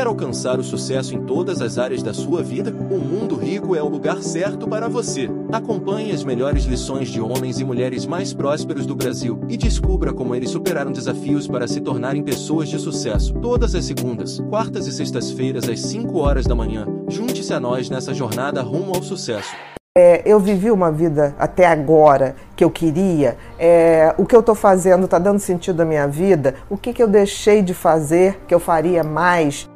Quer alcançar o sucesso em todas as áreas da sua vida? O Mundo Rico é o lugar certo para você. Acompanhe as melhores lições de homens e mulheres mais prósperos do Brasil e descubra como eles superaram desafios para se tornarem pessoas de sucesso. Todas as segundas, quartas e sextas-feiras às 5 horas da manhã. Junte-se a nós nessa jornada rumo ao sucesso. É, eu vivi uma vida até agora que eu queria, é, o que eu estou fazendo está dando sentido à minha vida, o que, que eu deixei de fazer que eu faria mais.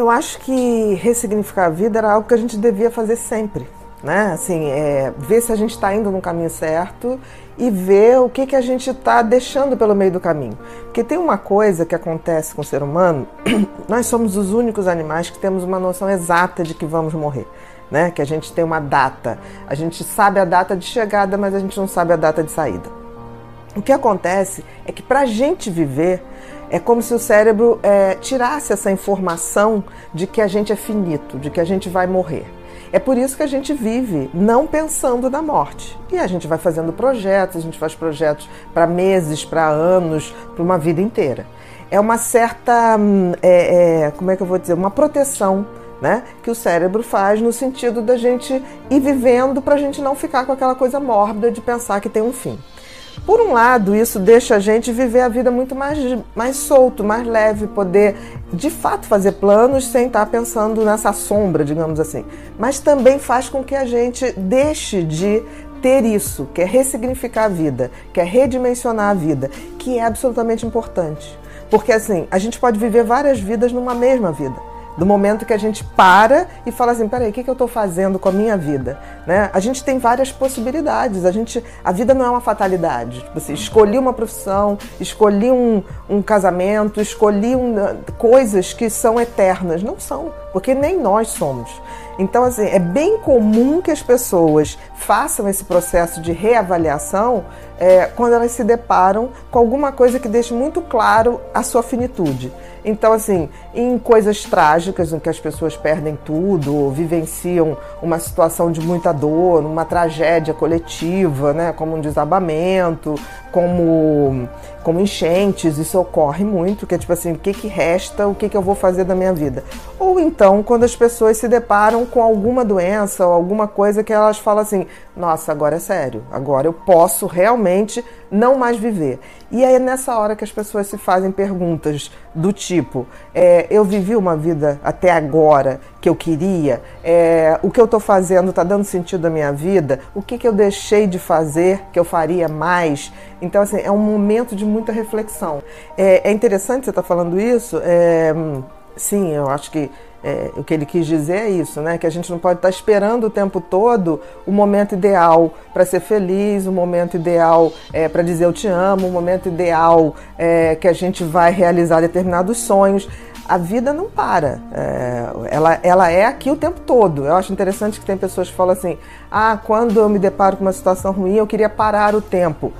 Eu acho que ressignificar a vida era algo que a gente devia fazer sempre né? Assim, é, ver se a gente está indo no caminho certo e ver o que, que a gente está deixando pelo meio do caminho. Porque tem uma coisa que acontece com o ser humano, nós somos os únicos animais que temos uma noção exata de que vamos morrer. Né? Que a gente tem uma data. A gente sabe a data de chegada, mas a gente não sabe a data de saída. O que acontece é que para a gente viver, é como se o cérebro é, tirasse essa informação de que a gente é finito, de que a gente vai morrer. É por isso que a gente vive não pensando na morte. E a gente vai fazendo projetos, a gente faz projetos para meses, para anos, para uma vida inteira. É uma certa, hum, é, é, como é que eu vou dizer, uma proteção né, que o cérebro faz no sentido da gente ir vivendo para a gente não ficar com aquela coisa mórbida de pensar que tem um fim. Por um lado, isso deixa a gente viver a vida muito mais, mais solto, mais leve, poder de fato fazer planos sem estar pensando nessa sombra, digamos assim. Mas também faz com que a gente deixe de ter isso, que é ressignificar a vida, que é redimensionar a vida, que é absolutamente importante. Porque assim, a gente pode viver várias vidas numa mesma vida do momento que a gente para e fala assim, peraí, o que, que eu estou fazendo com a minha vida? Né? A gente tem várias possibilidades, a, gente, a vida não é uma fatalidade. Tipo assim, escolhi uma profissão, escolhi um, um casamento, escolhi um, coisas que são eternas. Não são, porque nem nós somos. Então, assim, é bem comum que as pessoas façam esse processo de reavaliação é, quando elas se deparam com alguma coisa que deixe muito claro a sua finitude. Então, assim, em coisas trágicas, em que as pessoas perdem tudo, ou vivenciam uma situação de muita dor, uma tragédia coletiva, né, como um desabamento, como, como enchentes, isso ocorre muito, que é tipo assim, o que, que resta, o que, que eu vou fazer da minha vida? Ou então, quando as pessoas se deparam com alguma doença ou alguma coisa que elas falam assim, nossa, agora é sério, agora eu posso realmente não mais viver. E aí é nessa hora que as pessoas se fazem perguntas do tipo: é, eu vivi uma vida até agora que eu queria, é, o que eu estou fazendo está dando sentido à minha vida, o que, que eu deixei de fazer que eu faria mais. Então, assim, é um momento de muita reflexão. É, é interessante você estar tá falando isso. É, sim, eu acho que é, o que ele quis dizer é isso, né? Que a gente não pode estar esperando o tempo todo o momento ideal para ser feliz, o momento ideal é, para dizer eu te amo, o momento ideal é, que a gente vai realizar determinados sonhos. A vida não para, é, ela, ela é aqui o tempo todo. Eu acho interessante que tem pessoas que falam assim: ah, quando eu me deparo com uma situação ruim, eu queria parar o tempo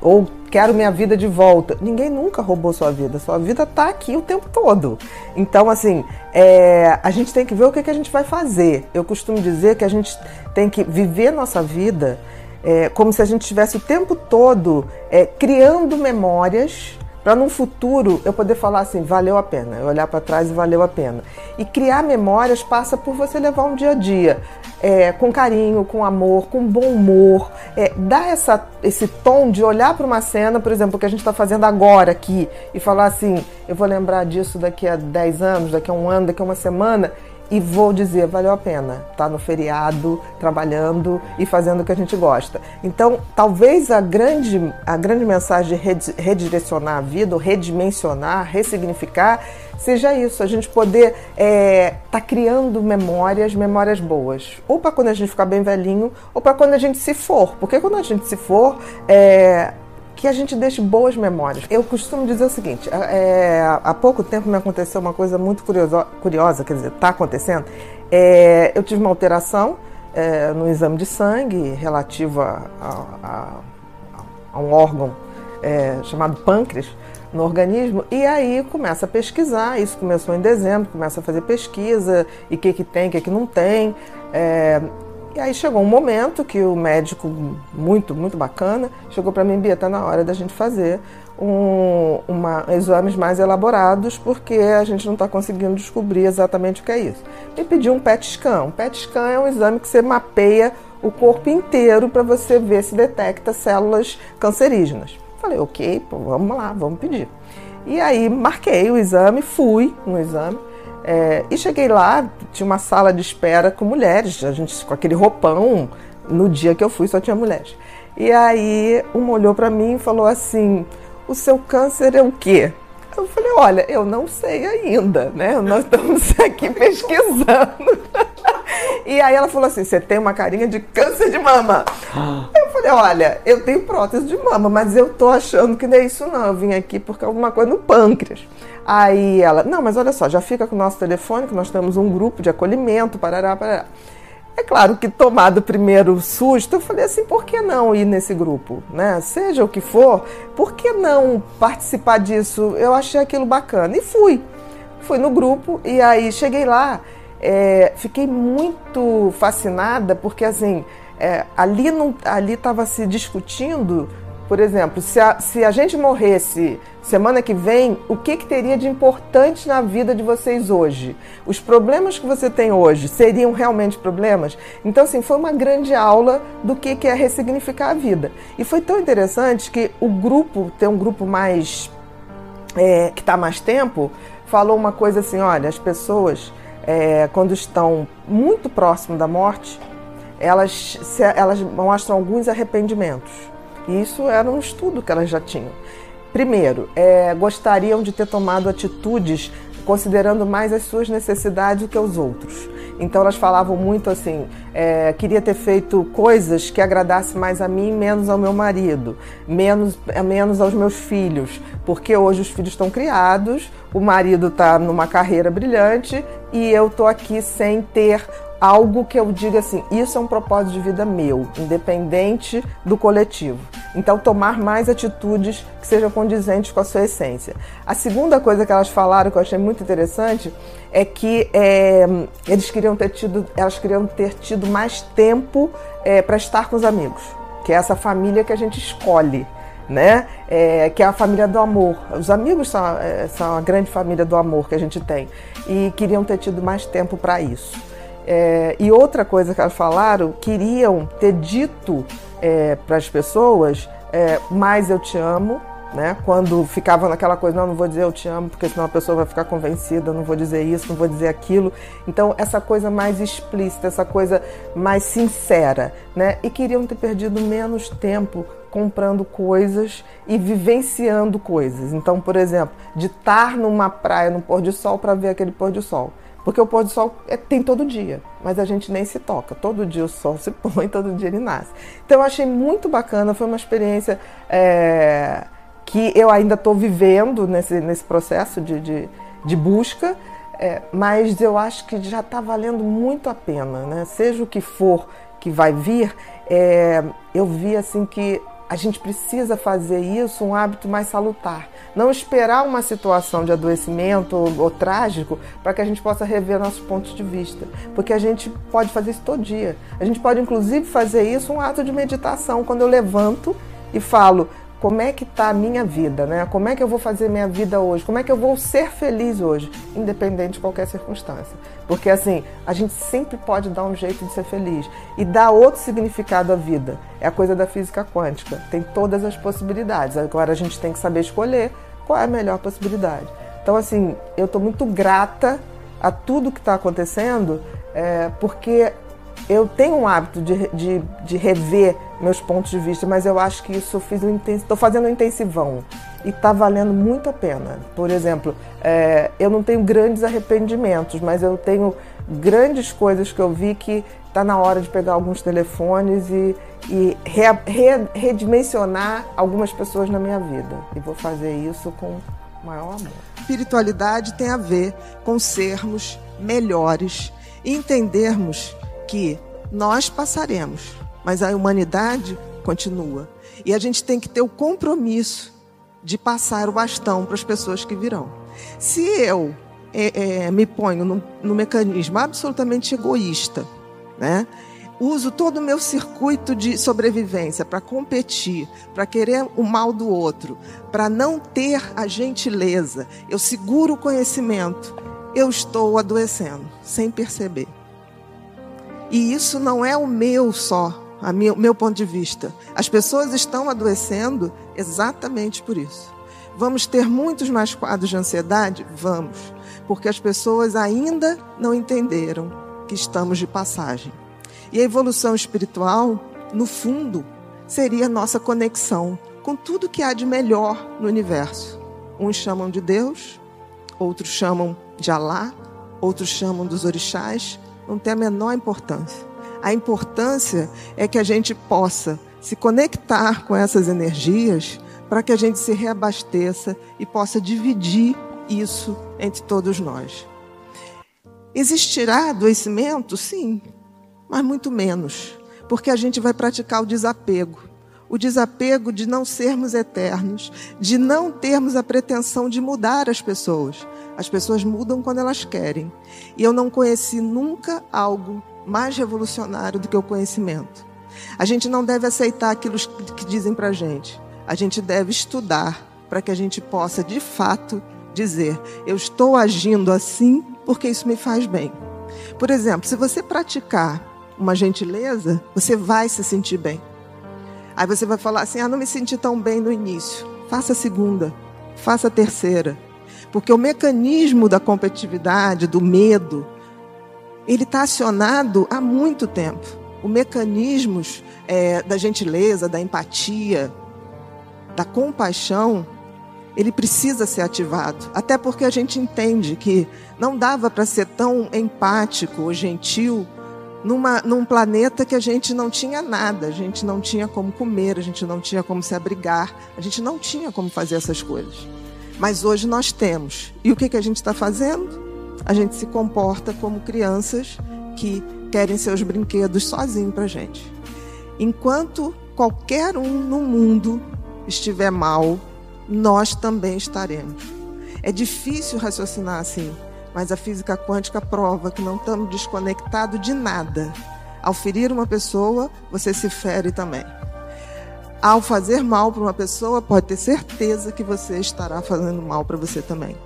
ou quero minha vida de volta. Ninguém nunca roubou sua vida, sua vida está aqui o tempo todo. Então, assim, é, a gente tem que ver o que, que a gente vai fazer. Eu costumo dizer que a gente tem que viver nossa vida é, como se a gente estivesse o tempo todo é, criando memórias para no futuro eu poder falar assim, valeu a pena, eu olhar para trás e valeu a pena. E criar memórias passa por você levar um dia a dia é, com carinho, com amor, com bom humor, é, dar essa, esse tom de olhar para uma cena, por exemplo, que a gente está fazendo agora aqui, e falar assim, eu vou lembrar disso daqui a 10 anos, daqui a um ano, daqui a uma semana, e vou dizer, valeu a pena estar tá no feriado, trabalhando e fazendo o que a gente gosta. Então, talvez a grande, a grande mensagem de redirecionar a vida, ou redimensionar, ressignificar, seja isso, a gente poder estar é, tá criando memórias, memórias boas. Ou para quando a gente ficar bem velhinho, ou para quando a gente se for. Porque quando a gente se for, é, que a gente deixe boas memórias. Eu costumo dizer o seguinte: é, há pouco tempo me aconteceu uma coisa muito curiosa, curiosa quer dizer, está acontecendo. É, eu tive uma alteração é, no exame de sangue relativo a, a, a um órgão é, chamado pâncreas no organismo e aí começa a pesquisar. Isso começou em dezembro, começa a fazer pesquisa e o que, que tem, o que, que não tem. E aí chegou um momento que o médico, muito, muito bacana, chegou para mim, Bia, tá na hora da gente fazer um, uma, exames mais elaborados, porque a gente não está conseguindo descobrir exatamente o que é isso. Me pediu um PET scan. Um PET scan é um exame que você mapeia o corpo inteiro para você ver se detecta células cancerígenas. Falei, ok, pô, vamos lá, vamos pedir. E aí marquei o exame, fui no exame. É, e cheguei lá, tinha uma sala de espera com mulheres, a gente com aquele roupão. No dia que eu fui só tinha mulheres. E aí uma olhou para mim e falou assim: "O seu câncer é o quê?" Eu falei: "Olha, eu não sei ainda, né? Nós estamos aqui pesquisando." E aí ela falou assim: você tem uma carinha de câncer de mama. Eu falei: olha, eu tenho prótese de mama, mas eu tô achando que não é isso, não. Eu vim aqui porque alguma coisa no pâncreas. Aí ela: não, mas olha só, já fica com o nosso telefone, que nós temos um grupo de acolhimento, parará, parará. É claro que tomado o primeiro susto, eu falei assim, por que não ir nesse grupo, né? Seja o que for, por que não participar disso? Eu achei aquilo bacana e fui. Fui no grupo e aí cheguei lá, é, fiquei muito fascinada porque assim é, ali não ali estava se discutindo por exemplo se a, se a gente morresse semana que vem o que, que teria de importante na vida de vocês hoje os problemas que você tem hoje seriam realmente problemas então assim foi uma grande aula do que, que é ressignificar a vida e foi tão interessante que o grupo tem um grupo mais é, que está mais tempo falou uma coisa assim olha as pessoas é, quando estão muito próximo da morte, elas, elas mostram alguns arrependimentos. E isso era um estudo que elas já tinham. Primeiro, é, gostariam de ter tomado atitudes considerando mais as suas necessidades do que os outros. Então elas falavam muito assim: é, queria ter feito coisas que agradassem mais a mim, menos ao meu marido, menos, menos aos meus filhos, porque hoje os filhos estão criados, o marido está numa carreira brilhante e eu estou aqui sem ter algo que eu diga assim, isso é um propósito de vida meu, independente do coletivo. Então, tomar mais atitudes que sejam condizentes com a sua essência. A segunda coisa que elas falaram, que eu achei muito interessante, é que é, eles queriam ter tido, elas queriam ter tido mais tempo é, para estar com os amigos, que é essa família que a gente escolhe. Né? É, que é a família do amor. Os amigos são, é, são a grande família do amor que a gente tem e queriam ter tido mais tempo para isso. É, e outra coisa que elas falaram, queriam ter dito é, para as pessoas, é, mais eu te amo, né? Quando ficava naquela coisa, não, não vou dizer eu te amo, porque senão a pessoa vai ficar convencida, não vou dizer isso, não vou dizer aquilo. Então, essa coisa mais explícita, essa coisa mais sincera, né? E queriam ter perdido menos tempo comprando coisas e vivenciando coisas. Então, por exemplo, de estar numa praia no pôr do sol para ver aquele pôr do sol. Porque o pôr do sol é, tem todo dia, mas a gente nem se toca. Todo dia o sol se põe, todo dia ele nasce. Então eu achei muito bacana, foi uma experiência é, que eu ainda estou vivendo nesse, nesse processo de, de, de busca, é, mas eu acho que já está valendo muito a pena, né? Seja o que for que vai vir, é, eu vi assim que a gente precisa fazer isso um hábito mais salutar. Não esperar uma situação de adoecimento ou, ou trágico para que a gente possa rever nossos pontos de vista. Porque a gente pode fazer isso todo dia. A gente pode, inclusive, fazer isso um ato de meditação. Quando eu levanto e falo, como é que está a minha vida, né? Como é que eu vou fazer minha vida hoje? Como é que eu vou ser feliz hoje, independente de qualquer circunstância? Porque assim, a gente sempre pode dar um jeito de ser feliz e dar outro significado à vida. É a coisa da física quântica. Tem todas as possibilidades. Agora a gente tem que saber escolher qual é a melhor possibilidade. Então assim, eu estou muito grata a tudo que está acontecendo, é, porque eu tenho um hábito de, de, de, rever meus pontos de vista, mas eu acho que isso fiz um estou fazendo um intensivão e está valendo muito a pena. Por exemplo, é, eu não tenho grandes arrependimentos, mas eu tenho grandes coisas que eu vi que está na hora de pegar alguns telefones e, e re, re, redimensionar algumas pessoas na minha vida. E vou fazer isso com maior amor. Espiritualidade tem a ver com sermos melhores entendermos que nós passaremos, mas a humanidade continua. E a gente tem que ter o compromisso de passar o bastão para as pessoas que virão. Se eu é, é, me ponho no, no, mecanismo absolutamente egoísta, né? uso todo o meu circuito de sobrevivência para competir, para querer o mal do outro, para não ter a gentileza, eu seguro o conhecimento, eu estou adoecendo, sem perceber. E isso não é o meu só, meu, meu ponto de vista. As pessoas estão adoecendo exatamente por isso. Vamos ter muitos mais quadros de ansiedade? Vamos, porque as pessoas ainda não entenderam que estamos de passagem. E a evolução espiritual, no fundo, seria a nossa conexão com tudo que há de melhor no universo. Uns chamam de Deus, outros chamam de Alá, outros chamam dos orixás, não tem a menor importância. A importância é que a gente possa se conectar com essas energias para que a gente se reabasteça e possa dividir isso entre todos nós. Existirá adoecimento? Sim, mas muito menos, porque a gente vai praticar o desapego. O desapego de não sermos eternos, de não termos a pretensão de mudar as pessoas. As pessoas mudam quando elas querem. E eu não conheci nunca algo mais revolucionário do que o conhecimento. A gente não deve aceitar aquilo que dizem para a gente. A gente deve estudar para que a gente possa, de fato, dizer: eu estou agindo assim porque isso me faz bem. Por exemplo, se você praticar uma gentileza, você vai se sentir bem. Aí você vai falar assim: ah, não me senti tão bem no início. Faça a segunda, faça a terceira. Porque o mecanismo da competitividade, do medo, ele está acionado há muito tempo. Os mecanismos é, da gentileza, da empatia, da compaixão, ele precisa ser ativado. Até porque a gente entende que não dava para ser tão empático ou gentil numa, num planeta que a gente não tinha nada, a gente não tinha como comer, a gente não tinha como se abrigar, a gente não tinha como fazer essas coisas. Mas hoje nós temos. E o que, que a gente está fazendo? A gente se comporta como crianças que querem seus brinquedos sozinhos para a gente. Enquanto qualquer um no mundo estiver mal, nós também estaremos. É difícil raciocinar assim. Mas a física quântica prova que não estamos desconectados de nada. Ao ferir uma pessoa, você se fere também. Ao fazer mal para uma pessoa, pode ter certeza que você estará fazendo mal para você também.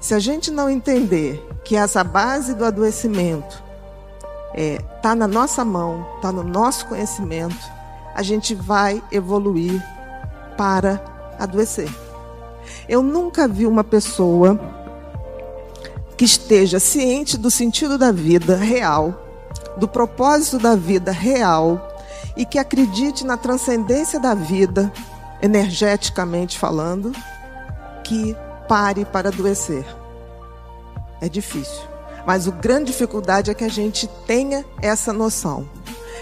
Se a gente não entender que essa base do adoecimento está é, tá na nossa mão, está no nosso conhecimento, a gente vai evoluir para adoecer. Eu nunca vi uma pessoa que esteja ciente do sentido da vida real, do propósito da vida real e que acredite na transcendência da vida, energeticamente falando, que pare para adoecer. É difícil. Mas a grande dificuldade é que a gente tenha essa noção.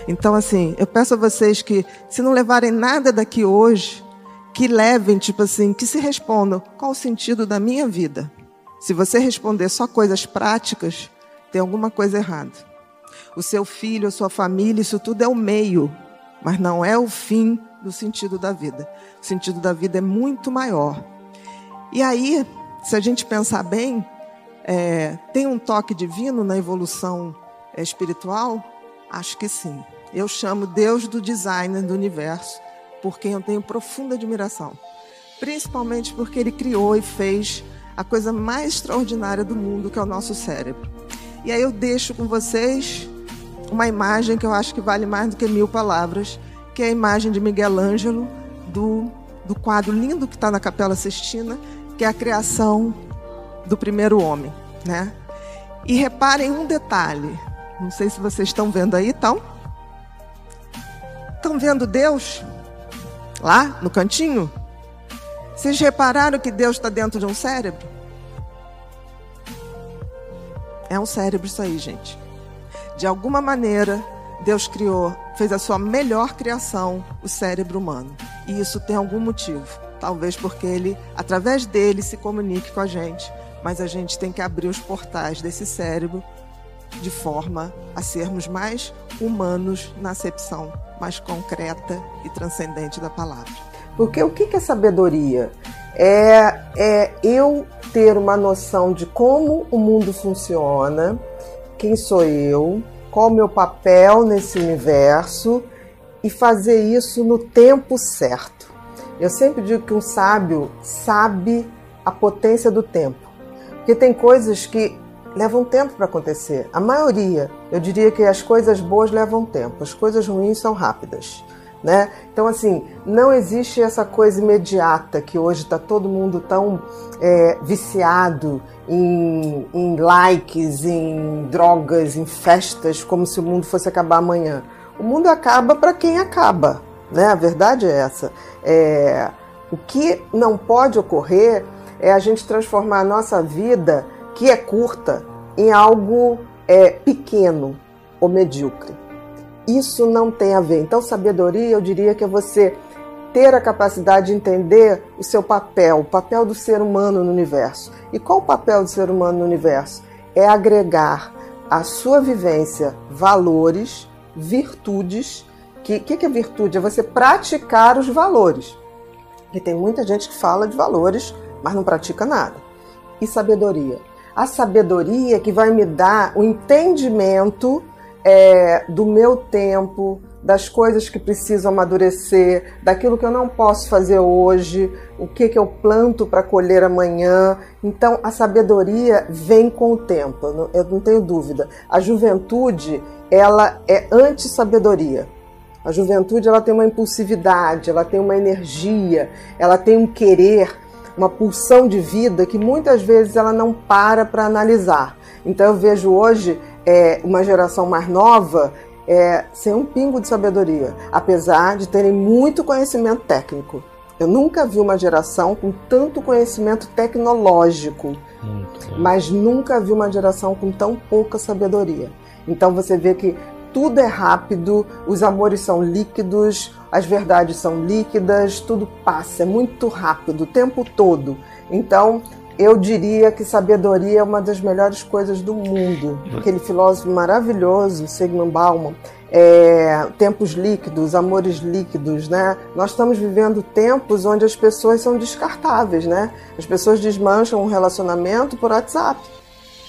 Então, assim, eu peço a vocês que, se não levarem nada daqui hoje, que levem, tipo assim, que se respondam: qual o sentido da minha vida? Se você responder só coisas práticas, tem alguma coisa errada. O seu filho, a sua família, isso tudo é o meio, mas não é o fim do sentido da vida. O sentido da vida é muito maior. E aí, se a gente pensar bem, é, tem um toque divino na evolução é, espiritual? Acho que sim. Eu chamo Deus do designer do universo, por quem eu tenho profunda admiração. Principalmente porque ele criou e fez a coisa mais extraordinária do mundo, que é o nosso cérebro. E aí eu deixo com vocês uma imagem que eu acho que vale mais do que mil palavras, que é a imagem de Miguel Ângelo, do, do quadro lindo que está na Capela Sistina, que é a criação do primeiro homem. Né? E reparem um detalhe, não sei se vocês estão vendo aí, estão? Estão vendo Deus? Lá no cantinho? Vocês repararam que Deus está dentro de um cérebro? É um cérebro isso aí, gente. De alguma maneira, Deus criou, fez a sua melhor criação, o cérebro humano. E isso tem algum motivo. Talvez porque ele, através dele, se comunique com a gente. Mas a gente tem que abrir os portais desse cérebro de forma a sermos mais humanos na acepção mais concreta e transcendente da palavra. Porque o que é sabedoria? É, é eu ter uma noção de como o mundo funciona, quem sou eu, qual o meu papel nesse universo e fazer isso no tempo certo. Eu sempre digo que um sábio sabe a potência do tempo, porque tem coisas que levam tempo para acontecer. A maioria, eu diria que as coisas boas levam tempo, as coisas ruins são rápidas. Né? Então, assim, não existe essa coisa imediata que hoje está todo mundo tão é, viciado em, em likes, em drogas, em festas, como se o mundo fosse acabar amanhã. O mundo acaba para quem acaba, né? A verdade é essa. É, o que não pode ocorrer é a gente transformar a nossa vida, que é curta, em algo é, pequeno ou medíocre. Isso não tem a ver. Então, sabedoria, eu diria que é você ter a capacidade de entender o seu papel, o papel do ser humano no universo. E qual o papel do ser humano no universo? É agregar à sua vivência valores, virtudes. O que, que, que é virtude? É você praticar os valores. E tem muita gente que fala de valores, mas não pratica nada. E sabedoria? A sabedoria que vai me dar o entendimento é, do meu tempo, das coisas que preciso amadurecer, daquilo que eu não posso fazer hoje, o que, que eu planto para colher amanhã. Então, a sabedoria vem com o tempo, eu não tenho dúvida. A juventude, ela é anti-sabedoria. A juventude ela tem uma impulsividade, ela tem uma energia, ela tem um querer, uma pulsão de vida que muitas vezes ela não para para analisar. Então eu vejo hoje é, uma geração mais nova é, sem um pingo de sabedoria, apesar de terem muito conhecimento técnico. Eu nunca vi uma geração com tanto conhecimento tecnológico, mas nunca vi uma geração com tão pouca sabedoria. Então você vê que tudo é rápido, os amores são líquidos, as verdades são líquidas, tudo passa, é muito rápido o tempo todo. Então, eu diria que sabedoria é uma das melhores coisas do mundo. Aquele filósofo maravilhoso, Sigmund Bauman, é, tempos líquidos, amores líquidos, né? Nós estamos vivendo tempos onde as pessoas são descartáveis, né? As pessoas desmancham um relacionamento por WhatsApp,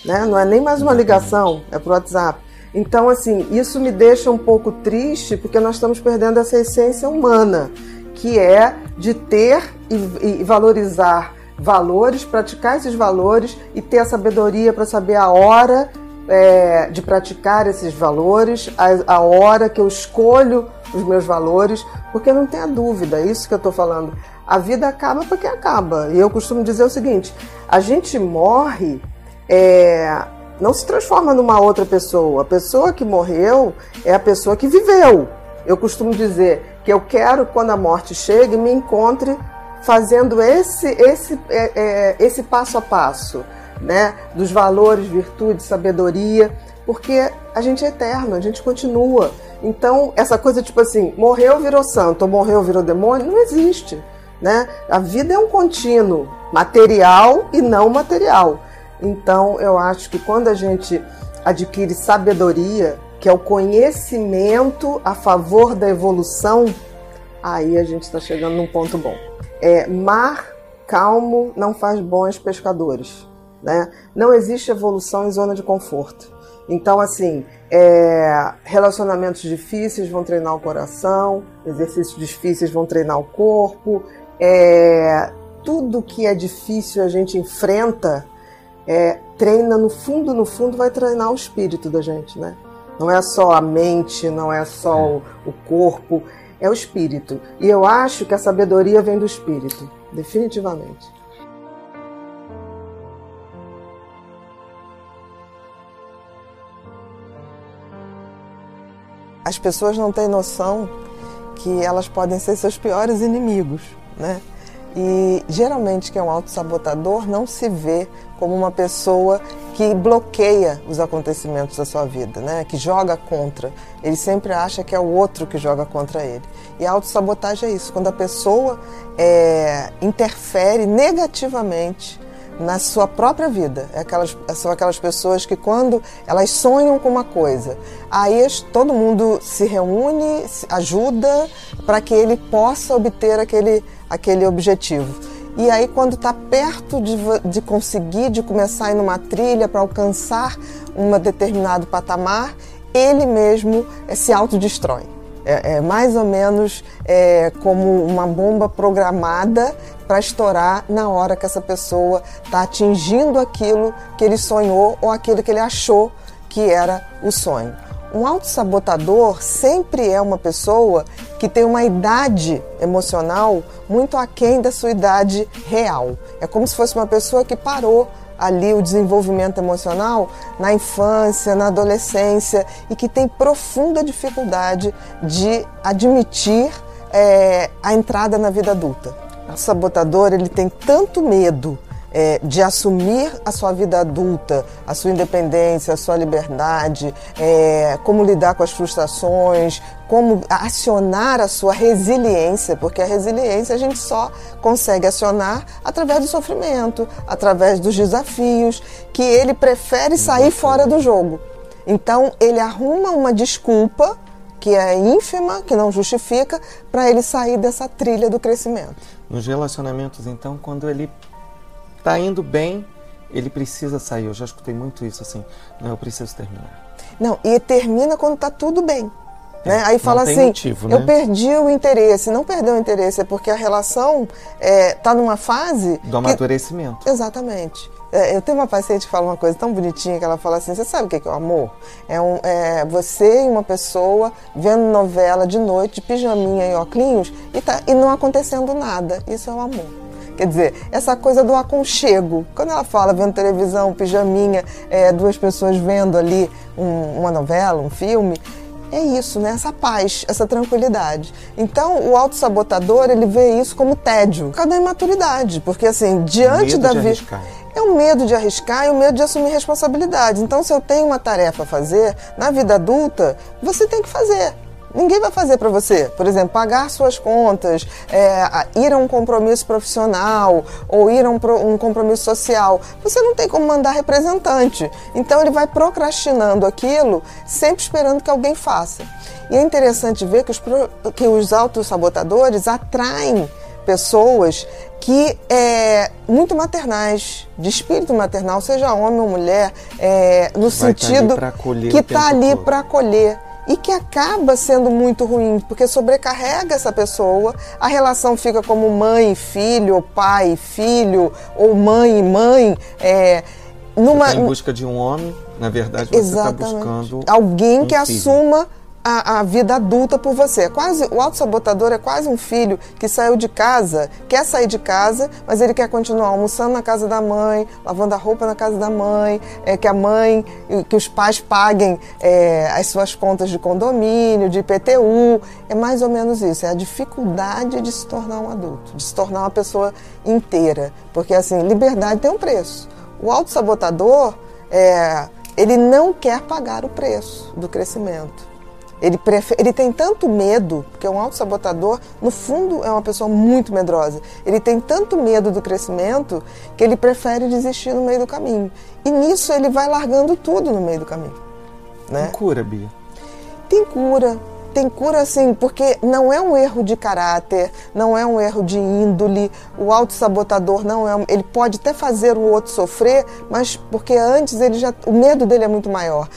né? Não é nem mais uma ligação, é por WhatsApp. Então, assim, isso me deixa um pouco triste porque nós estamos perdendo essa essência humana, que é de ter e, e valorizar valores, praticar esses valores e ter a sabedoria para saber a hora é, de praticar esses valores, a, a, hora que eu escolho os meus valores, porque não tenha dúvida, é isso que eu estou falando. A vida acaba porque acaba. E eu costumo dizer o seguinte: a gente morre, é, não se transforma numa outra pessoa. A pessoa que morreu é a pessoa que viveu. Eu costumo dizer que eu quero, quando a morte chegue, me encontre fazendo esse, esse, é, é, esse passo a passo, né? Dos valores, virtude, sabedoria, porque a gente é eterno, a gente continua. Então, essa coisa tipo assim, morreu, virou santo, ou morreu, virou demônio, não existe. Né? A vida é um contínuo, material e não material. Então, eu acho que quando a gente adquire sabedoria, que é o conhecimento a favor da evolução, aí a gente está chegando num ponto bom é, mar calmo não faz bons pescadores. Né? Não existe evolução em zona de conforto. Então, assim, é, relacionamentos difíceis vão treinar o coração, exercícios difíceis vão treinar o corpo. É, tudo que é difícil a gente enfrenta, é, treina no fundo, no fundo, vai treinar o espírito da gente, né? Não é só a mente, não é só o, o corpo, é o espírito. E eu acho que a sabedoria vem do espírito, definitivamente. As pessoas não têm noção que elas podem ser seus piores inimigos, né? E geralmente quem é um autossabotador não se vê como uma pessoa que bloqueia os acontecimentos da sua vida, né? que joga contra. Ele sempre acha que é o outro que joga contra ele. E a autossabotagem é isso, quando a pessoa é, interfere negativamente na sua própria vida. É aquelas, são aquelas pessoas que quando elas sonham com uma coisa, aí todo mundo se reúne, ajuda para que ele possa obter aquele, aquele objetivo. E aí, quando está perto de, de conseguir, de começar a ir numa trilha para alcançar um determinado patamar, ele mesmo é, se autodestrói. É, é mais ou menos é, como uma bomba programada para estourar na hora que essa pessoa está atingindo aquilo que ele sonhou ou aquilo que ele achou que era o sonho. Um autossabotador sempre é uma pessoa que tem uma idade emocional muito aquém da sua idade real. É como se fosse uma pessoa que parou ali o desenvolvimento emocional na infância, na adolescência e que tem profunda dificuldade de admitir é, a entrada na vida adulta. O sabotador ele tem tanto medo é, de assumir a sua vida adulta, a sua independência, a sua liberdade, é, como lidar com as frustrações, como acionar a sua resiliência, porque a resiliência a gente só consegue acionar através do sofrimento, através dos desafios, que ele prefere sair fora do jogo. Então ele arruma uma desculpa que é ínfima, que não justifica, para ele sair dessa trilha do crescimento. Nos relacionamentos, então, quando ele tá indo bem, ele precisa sair. Eu já escutei muito isso assim. Não, eu preciso terminar. Não, e termina quando tá tudo bem. Né? Aí fala assim, motivo, né? eu perdi o interesse. Não perdeu o interesse, é porque a relação está é, tá numa fase... Do amadurecimento. Que... Exatamente. É, eu tenho uma paciente que fala uma coisa tão bonitinha que ela fala assim, você sabe o que é o amor? É, um, é você e uma pessoa vendo novela de noite, de pijaminha e óculos, e, tá, e não acontecendo nada. Isso é o amor. Quer dizer, essa coisa do aconchego. Quando ela fala vendo televisão, pijaminha, é, duas pessoas vendo ali um, uma novela, um filme, é isso, né? Essa paz, essa tranquilidade. Então, o autossabotador, ele vê isso como tédio. Cadê a imaturidade? Porque, assim, diante da vida. É o medo de arriscar e o medo de assumir responsabilidade. Então, se eu tenho uma tarefa a fazer, na vida adulta, você tem que fazer. Ninguém vai fazer para você. Por exemplo, pagar suas contas, é, ir a um compromisso profissional ou ir a um, um, compromisso social. Você não tem como mandar representante. Então ele vai procrastinando aquilo, sempre esperando que alguém faça. E é interessante ver que os, que os autossabotadores atraem pessoas que é muito maternais, de espírito maternal, seja homem ou mulher, é, no Vai tá sentido tá que está ali para acolher e que acaba sendo muito ruim, porque sobrecarrega essa pessoa, a relação fica como mãe e filho, ou pai e filho, ou mãe e mãe. É, numa... Tá em busca de um homem, na verdade você está buscando alguém um que filho. assuma a, a, vida adulta por você. É quase O é quase um filho que saiu de casa, quer sair de casa, mas ele quer continuar almoçando na casa da mãe, lavando a roupa na casa da mãe, é, que a mãe, que os pais paguem é, as suas contas de condomínio, de IPTU. É mais ou menos isso. É a dificuldade de se tornar um adulto, de se tornar uma pessoa inteira. Porque, assim, liberdade tem um preço. O autossabotador, é, ele não quer pagar o preço do crescimento. Ele, prefere, ele tem tanto medo, porque é um autossabotador, no fundo é uma pessoa muito medrosa. Ele tem tanto medo do crescimento que ele prefere desistir no meio do caminho. E nisso ele vai largando tudo no meio do caminho. Né? Tem cura, Bia? Tem cura. Tem cura sim, porque não é um erro de caráter, não é um erro de índole. O autossabotador não é. Ele pode até fazer o outro sofrer, mas porque antes ele já. O medo dele é muito maior.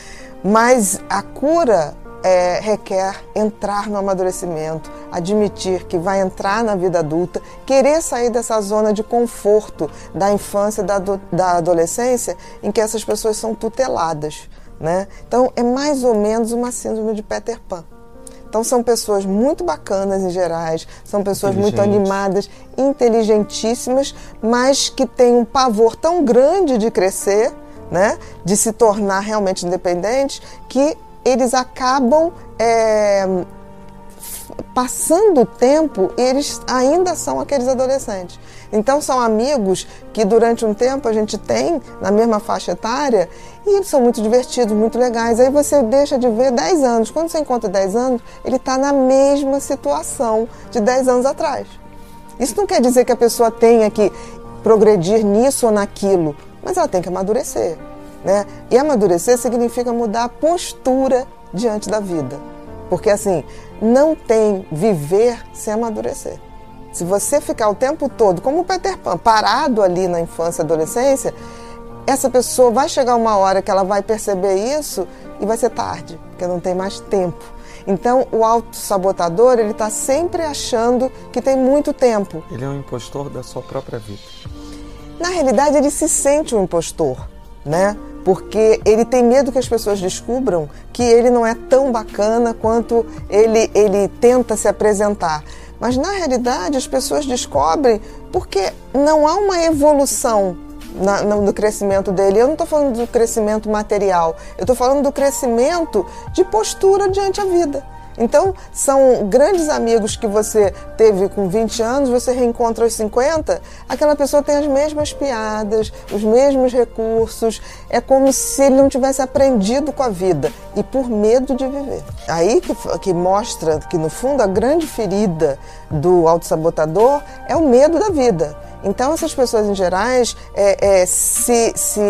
Mas a cura é, requer entrar no amadurecimento, admitir que vai entrar na vida adulta, querer sair dessa zona de conforto da infância, da, da adolescência, em que essas pessoas são tuteladas. Né? Então, é mais ou menos uma síndrome de Peter Pan. Então são pessoas muito bacanas em gerais, são pessoas muito animadas, inteligentíssimas, mas que têm um pavor tão grande de crescer, né, de se tornar realmente independentes, que eles acabam é, passando o tempo e eles ainda são aqueles adolescentes. Então são amigos que durante um tempo a gente tem na mesma faixa etária e eles são muito divertidos, muito legais. Aí você deixa de ver 10 anos. Quando você encontra 10 anos, ele está na mesma situação de 10 anos atrás. Isso não quer dizer que a pessoa tenha que progredir nisso ou naquilo, mas ela tem que amadurecer. Né? E amadurecer significa mudar a postura diante da vida. Porque assim, não tem viver sem amadurecer. Se você ficar o tempo todo, como o Peter Pan, parado ali na infância e adolescência, essa pessoa vai chegar uma hora que ela vai perceber isso e vai ser tarde, porque não tem mais tempo. Então, o autossabotador, ele está sempre achando que tem muito tempo. Ele é um impostor da sua própria vida. Na realidade, ele se sente um impostor, né? Porque ele tem medo que as pessoas descubram que ele não é tão bacana quanto ele, ele tenta se apresentar. Mas na realidade as pessoas descobrem porque não há uma evolução na, no, crescimento dele. Eu não estou falando do crescimento material, eu estou falando do crescimento de postura diante a vida. Então, são grandes amigos que você teve com 20 anos, você reencontra aos 50, aquela pessoa tem as mesmas piadas, os mesmos recursos, é como se ele não tivesse aprendido com a vida e por medo de viver. Aí que, que mostra que, no fundo, a grande ferida do autossabotador é o medo da vida. Então, essas pessoas em gerais é, é, se, se,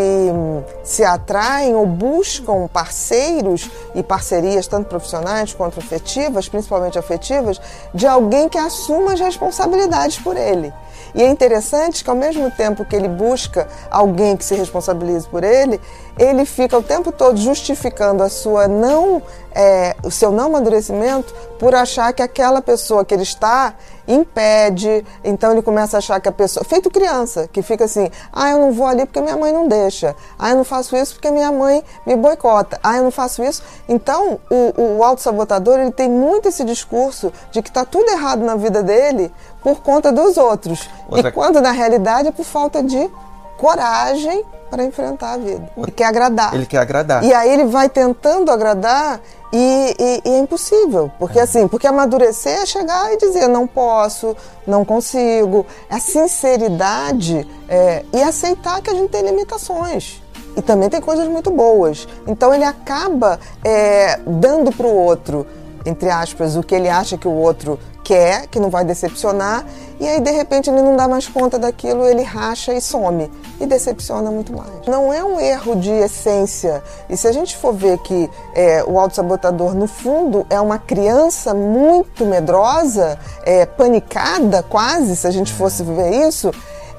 se atraem ou buscam parceiros e parcerias, tanto profissionais quanto afetivas, principalmente afetivas, de alguém que assuma as responsabilidades por ele. E é interessante que, ao mesmo tempo que ele busca alguém que se responsabilize por ele, ele fica o tempo todo justificando a sua não, é, o seu não amadurecimento por achar que aquela pessoa que ele está impede. Então ele começa a achar que a pessoa. Feito criança, que fica assim: ah, eu não vou ali porque minha mãe não deixa. Ah, eu não faço isso porque minha mãe me boicota. Ah, eu não faço isso. Então o, o autossabotador ele tem muito esse discurso de que está tudo errado na vida dele por conta dos outros. Outra... E quando na realidade é por falta de coragem para enfrentar a vida. Ele quer agradar. Ele quer agradar. E aí ele vai tentando agradar e, e, e é impossível. Porque é. assim, porque amadurecer é chegar e dizer não posso, não consigo. A sinceridade é, e aceitar que a gente tem limitações. E também tem coisas muito boas. Então ele acaba é, dando para o outro, entre aspas, o que ele acha que o outro quer, que não vai decepcionar, e aí de repente ele não dá mais conta daquilo, ele racha e some e decepciona muito mais. Não é um erro de essência. E se a gente for ver que é, o autossabotador, no fundo, é uma criança muito medrosa, é, panicada quase, se a gente fosse ver isso,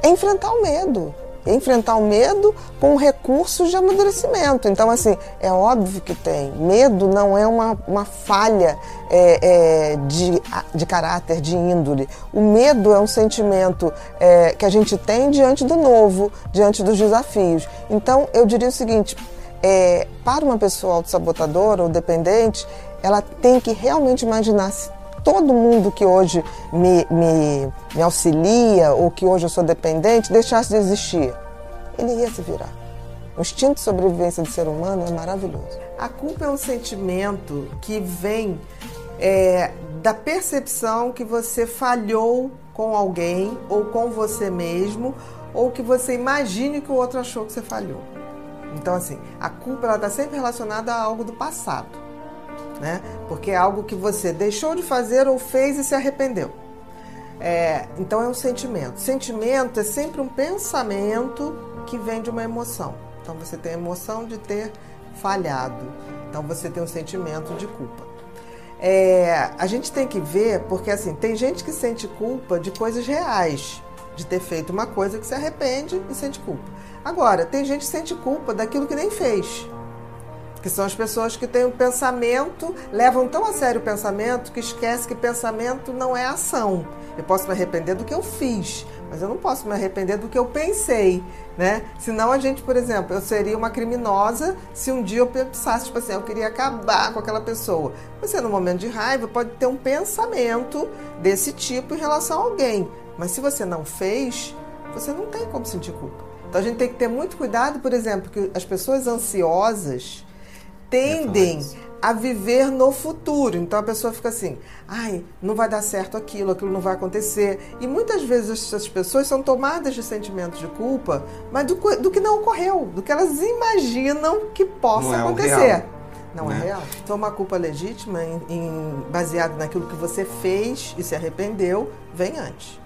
é enfrentar o medo enfrentar o medo com recursos de amadurecimento. Então, assim, é óbvio que tem. Medo não é uma, uma falha é, é, de, de caráter, de índole. O medo é um sentimento é, que a gente tem diante do novo, diante dos desafios. Então, eu diria o seguinte: é, para uma pessoa autossabotadora ou dependente, ela tem que realmente imaginar todo mundo que hoje me, me, me auxilia ou que hoje eu sou dependente deixasse de existir, ele ia se virar. O instinto de sobrevivência do ser humano é maravilhoso. A culpa é um sentimento que vem é, da percepção que você falhou com alguém ou com você mesmo ou que você imagine que o outro achou que você falhou. Então, assim, a culpa está sempre relacionada a algo do passado né? Porque é algo que você deixou de fazer ou fez e se arrependeu. É, então é um sentimento. Sentimento é sempre um pensamento que vem de uma emoção. Então você tem a emoção de ter falhado. Então você tem um sentimento de culpa. É, a gente tem que ver, porque assim, tem gente que sente culpa de coisas reais, de ter feito uma coisa que se arrepende e sente culpa. Agora, tem gente que sente culpa daquilo que nem fez que são as pessoas que têm o um pensamento, levam tão a sério o pensamento que esquece que pensamento não é ação. Eu posso me arrepender do que eu fiz, mas eu não posso me arrepender do que eu pensei, né? Senão a gente, por exemplo, eu seria uma criminosa se um dia eu pensasse, tipo assim, eu queria acabar com aquela pessoa. Você, no momento de raiva, pode ter um pensamento desse tipo em relação a alguém, mas se você não fez, você não tem como sentir culpa. Então a gente tem que ter muito cuidado, por exemplo, que as pessoas ansiosas, tendem a viver no futuro. Então a pessoa fica assim: ai, não vai dar certo aquilo, aquilo não vai acontecer. E muitas vezes essas pessoas são tomadas de sentimentos de culpa, mas do, do que não ocorreu, do que elas imaginam que possa não é acontecer. Não é né? é real. Então, uma culpa legítima, em, em, baseado naquilo que você fez e se arrependeu, vem antes.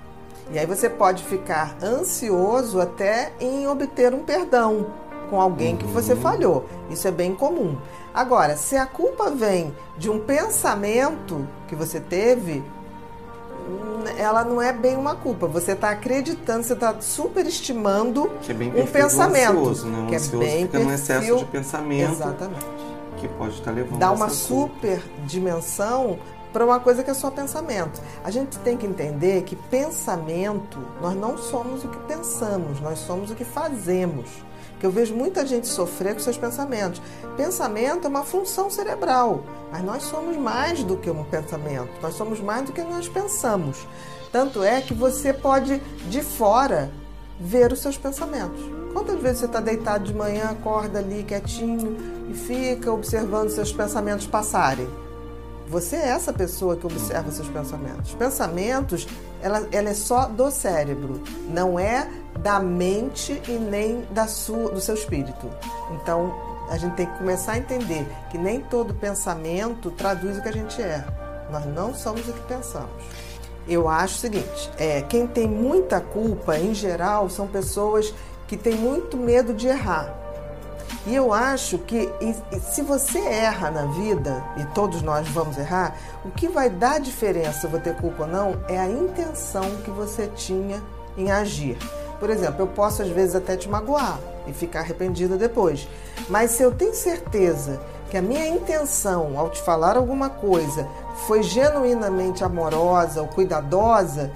E aí você pode ficar ansioso até em obter um perdão com alguém que você falhou. Isso é bem comum. Agora, se a culpa vem de um pensamento que você teve, ela não é bem uma culpa. Você está acreditando, você está superestimando que é bem um pensamento. Ansioso, né? O que é bem fica no excesso de pensamento. Exatamente. Que pode estar levando Dá uma super dimensão para uma coisa que é só pensamento. A gente tem que entender que pensamento, nós não somos o que pensamos, nós somos o que fazemos. Que eu vejo muita gente sofrer com seus pensamentos. Pensamento é uma função cerebral, mas nós somos mais do que um pensamento, nós somos mais do que nós pensamos. Tanto é que você pode, de fora, ver os seus pensamentos. Quantas vezes você está deitado de manhã, acorda ali quietinho e fica observando seus pensamentos passarem? Você é essa pessoa que observa seus pensamentos. Pensamentos, ela, ela é só do cérebro, não é da mente e nem da sua, do seu espírito. Então, a gente tem que começar a entender que nem todo pensamento traduz o que a gente é. Nós não somos o que pensamos. Eu acho o seguinte: é, quem tem muita culpa, em geral, são pessoas que têm muito medo de errar. E eu acho que se você erra na vida, e todos nós vamos errar, o que vai dar diferença, vou ter culpa ou não, é a intenção que você tinha em agir. Por exemplo, eu posso às vezes até te magoar e ficar arrependida depois. Mas se eu tenho certeza que a minha intenção ao te falar alguma coisa foi genuinamente amorosa ou cuidadosa,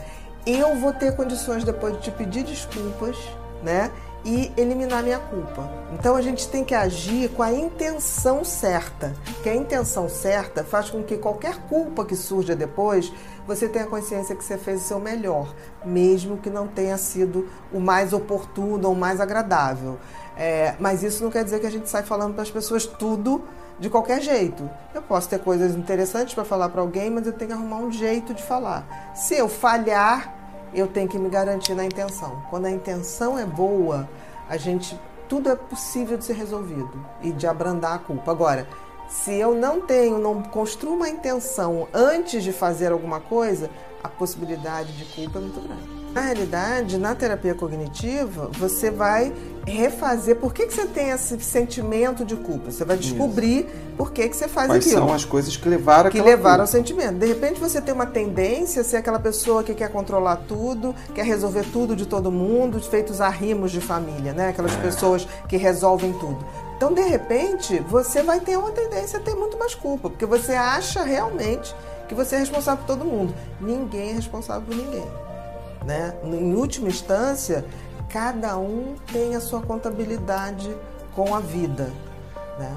eu vou ter condições depois de te pedir desculpas, né? E eliminar minha culpa. Então a gente tem que agir com a intenção certa, que a intenção certa faz com que qualquer culpa que surja depois, você tenha consciência que você fez o seu melhor, mesmo que não tenha sido o mais oportuno ou o mais agradável. É, mas isso não quer dizer que a gente sai falando para as pessoas tudo de qualquer jeito. Eu posso ter coisas interessantes para falar para alguém, mas eu tenho que arrumar um jeito de falar. Se eu falhar, eu tenho que me garantir na intenção. Quando a intenção é boa, a gente tudo é possível de ser resolvido e de abrandar a culpa. Agora, se eu não tenho, não construo uma intenção antes de fazer alguma coisa, a possibilidade de culpa é muito grande. Na realidade, na terapia cognitiva, você vai refazer por que, que você tem esse sentimento de culpa. Você vai descobrir Isso. por que, que você faz Quais aquilo. são as coisas que levaram Que levaram culpa. ao sentimento. De repente você tem uma tendência a ser aquela pessoa que quer controlar tudo, quer resolver tudo de todo mundo, feitos arrimos de família, né? Aquelas é. pessoas que resolvem tudo. Então, de repente, você vai ter uma tendência a ter muito mais culpa, porque você acha realmente que você é responsável por todo mundo. Ninguém é responsável por ninguém. Né? Em última instância, cada um tem a sua contabilidade com a vida. Né?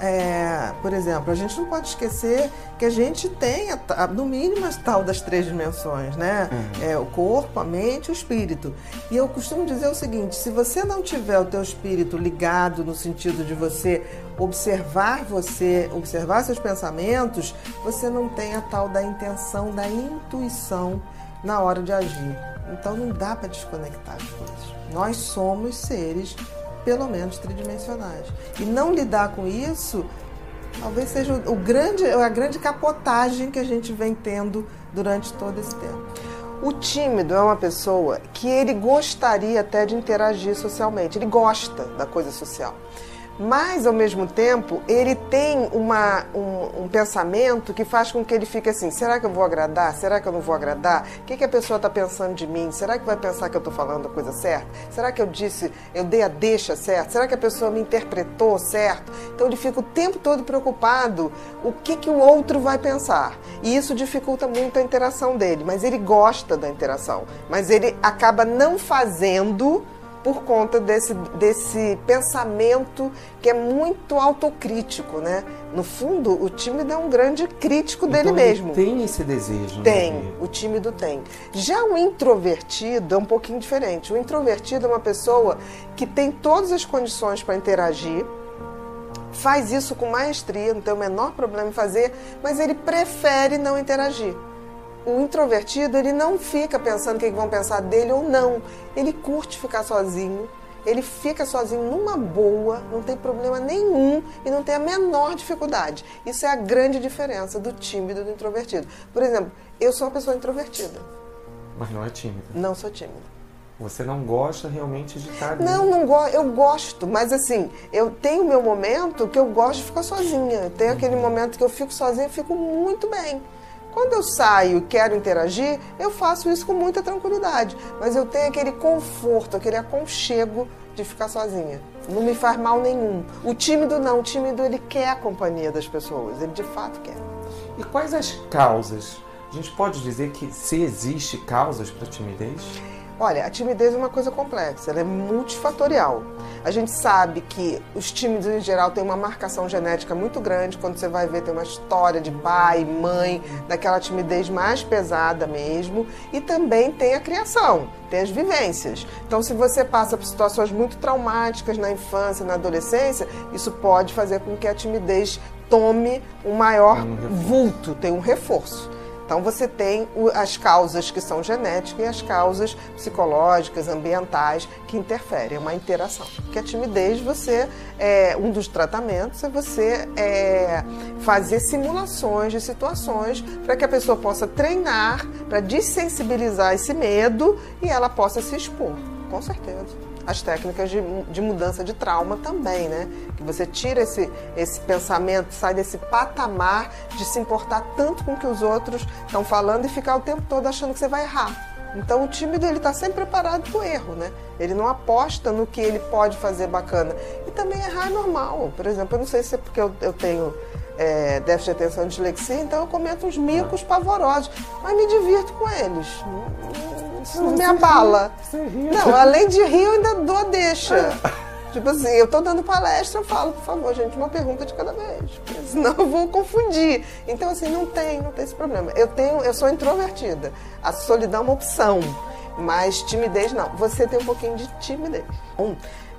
É, por exemplo, a gente não pode esquecer que a gente tem, no mínimo, a tal das três dimensões, né? Uhum. É, o corpo, a mente e o espírito. E eu costumo dizer o seguinte: se você não tiver o teu espírito ligado no sentido de você observar você, observar seus pensamentos, você não tem a tal da intenção, da intuição na hora de agir. Então não dá para desconectar as coisas. Nós somos seres, pelo menos, tridimensionais. E não lidar com isso talvez seja o grande, a grande capotagem que a gente vem tendo durante todo esse tempo. O tímido é uma pessoa que ele gostaria até de interagir socialmente, ele gosta da coisa social mas ao mesmo tempo ele tem uma, um, um, pensamento que faz com que ele fique assim: será que eu vou agradar? Será que eu não vou agradar? O que, que a pessoa está pensando de mim? Será que vai pensar que eu estou falando a coisa certa? Será que eu disse, eu dei a deixa certa? Será que a pessoa me interpretou certo? Então ele fica o tempo todo preocupado o que, que o outro vai pensar. E isso dificulta muito a interação dele, mas ele gosta da interação. Mas ele acaba não fazendo por conta desse, desse pensamento que é muito autocrítico, né? No fundo, o tímido é um grande crítico então dele mesmo. tem esse desejo. Tem, né? o tímido tem. Já o introvertido é um pouquinho diferente. O introvertido é uma pessoa que tem todas as condições para interagir, faz isso com maestria, não tem o menor problema em fazer, mas ele prefere não interagir o introvertido ele não fica pensando o que vão pensar dele ou não. Ele curte ficar sozinho, ele fica sozinho numa boa, não tem problema nenhum e não tem a menor dificuldade. Isso é a grande diferença do tímido e do introvertido. Por exemplo, eu sou uma pessoa introvertida. Mas não é tímida. Não sou tímida. Você não gosta realmente de estar ali? Não, não gosto. Eu gosto, mas assim, eu tenho meu momento que eu gosto de ficar sozinha. Tem aquele uhum. momento que eu fico sozinha e fico muito bem Quando eu saio e quero interagir, eu faço isso com muita tranquilidade, mas eu tenho aquele conforto, aquele aconchego de ficar sozinha. Não me faz mal nenhum. O tímido não, o tímido ele quer a companhia das pessoas, ele de fato quer. E quais as causas? A gente pode dizer que se existe causas para timidez? Olha, a timidez é uma coisa complexa, ela é multifatorial. A gente sabe que os tímidos em geral têm uma marcação genética muito grande. Quando você vai ver, tem uma história de pai, mãe, daquela timidez mais pesada mesmo. E também tem a criação, tem as vivências. Então, se você passa por situações muito traumáticas na infância, na adolescência, isso pode fazer com que a timidez tome um maior vulto, tem um reforço. Então você tem as causas que são genéticas e as causas psicológicas, ambientais que interferem, é uma interação. Porque a timidez, você é, um dos tratamentos é você é, fazer simulações de situações para que a pessoa possa treinar para dessensibilizar esse medo e ela possa se expor, com certeza as técnicas de, de mudança de trauma também, né? Que você tira esse, esse pensamento, sai desse patamar de se importar tanto com o que os outros estão falando e ficar o tempo todo achando que você vai errar. Então o tímido ele está sempre preparado para o erro, né? Ele não aposta no que ele pode fazer bacana. E também errar é normal. Por exemplo, eu não sei se é porque eu, eu tenho é, déficit de atenção e dislexia, então eu cometo uns micos pavorosos, mas me divirto com eles isso não me abala. Não, além de rir, eu ainda dou a deixa. Tipo assim, eu tô dando palestra, eu falo, por favor, gente, uma pergunta de cada vez. Senão eu vou confundir. Então, assim, não tem, não tem esse problema. Eu tenho, eu sou introvertida. A solidão é uma opção. Mas timidez não. Você tem um pouquinho de timidez. Um,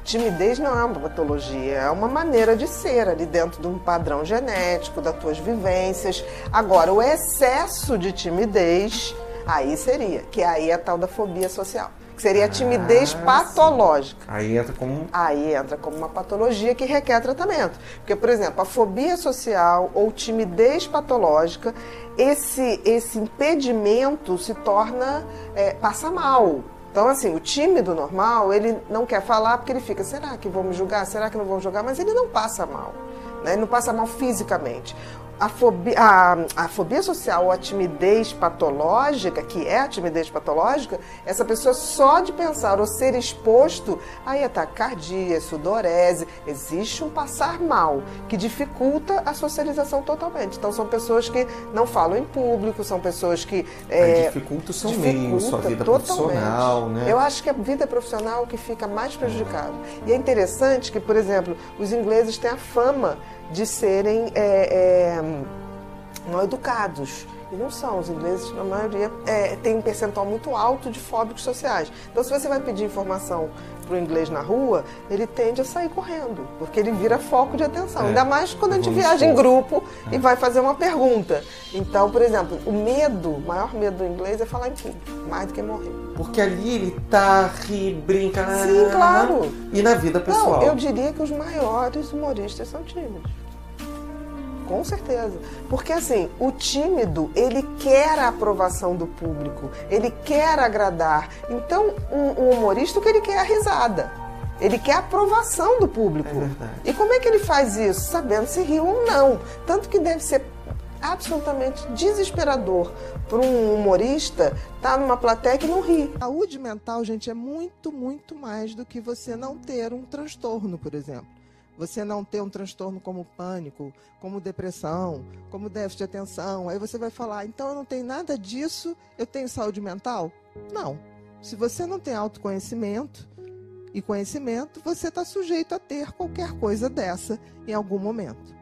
timidez não é uma patologia, é uma maneira de ser ali dentro de um padrão genético, das tuas vivências. Agora, o excesso de timidez Aí seria, que aí é a tal da fobia social. Que seria a timidez ah, patológica. Sim. Aí entra como. Aí entra como uma patologia que requer tratamento. Porque, por exemplo, a fobia social ou timidez patológica, esse, esse impedimento se torna. É, passa mal. Então, assim, o tímido normal, ele não quer falar porque ele fica, será que vão me julgar? Será que não vão julgar? Mas ele não passa mal. Né? Ele não passa mal fisicamente a fobia, a, a fobia social ou a timidez patológica, que é a timidez patológica, essa pessoa só de pensar ou ser exposto a atacardia, sudorese, existe um passar mal que dificulta a socialização totalmente. Então são pessoas que não falam em público, são pessoas que é, dificulta o seu meio, sua vida totalmente. profissional, né? Eu acho que a vida profissional que fica mais prejudicada. E é interessante que, por exemplo, os ingleses têm a fama de serem é, é, não educados. Não são. Os ingleses, na maioria, é, tem um percentual muito alto de fóbicos sociais. Então, se você vai pedir informação para o inglês na rua, ele tende a sair correndo, porque ele vira foco de atenção. É, Ainda mais quando a gente viaja em grupo é. e vai fazer uma pergunta. Então, por exemplo, o medo, o maior medo do inglês é falar em público, mais do que morrer. Porque ali ele tá, ri, brinca. Sim, claro. E na vida pessoal? Não, eu diria que os maiores humoristas são tímidos. Com certeza. Porque assim, o tímido, ele quer a aprovação do público, ele quer agradar. Então, o um, um humorista, o que ele quer é a risada. Ele quer a aprovação do público. É e como é que ele faz isso? Sabendo se riu ou não. Tanto que deve ser absolutamente desesperador para um humorista estar tá numa plateia que não ri. Saúde mental, gente, é muito, muito mais do que você não ter um transtorno, por exemplo você não ter um transtorno como pânico, como depressão, como déficit de atenção. Aí você vai falar, então eu não tenho nada disso, eu tenho saúde mental? Não. Se você não tem autoconhecimento e conhecimento, você está sujeito a ter qualquer coisa dessa em algum momento.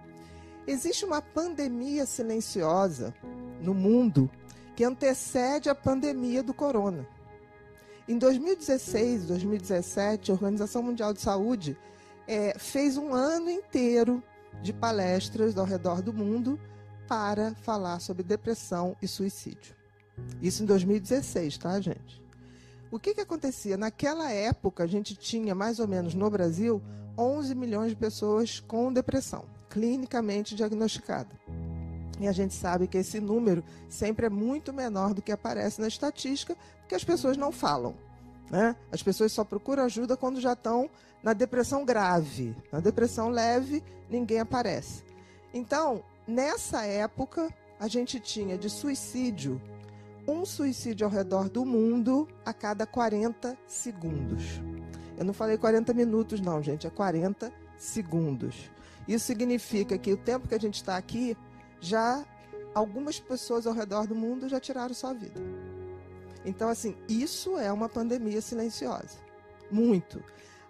Existe uma pandemia silenciosa no mundo que antecede a pandemia do corona. Em 2016 2017, a Organização Mundial de Saúde é, fez um ano inteiro de palestras ao redor do mundo para falar sobre depressão e suicídio. Isso em 2016, tá, gente? O que, que acontecia? Naquela época, a gente tinha mais ou menos no Brasil 11 milhões de pessoas com depressão, clinicamente diagnosticada. E a gente sabe que esse número sempre é muito menor do que aparece na estatística, porque as pessoas não falam. Né? As pessoas só procuram ajuda quando já estão na depressão grave. Na depressão leve, ninguém aparece. Então, nessa época, a gente tinha de suicídio um suicídio ao redor do mundo a cada 40 segundos. Eu não falei 40 minutos, não, gente, é 40 segundos. Isso significa que o tempo que a gente está aqui, já algumas pessoas ao redor do mundo já tiraram sua vida. Então, assim, isso é uma pandemia silenciosa. Muito.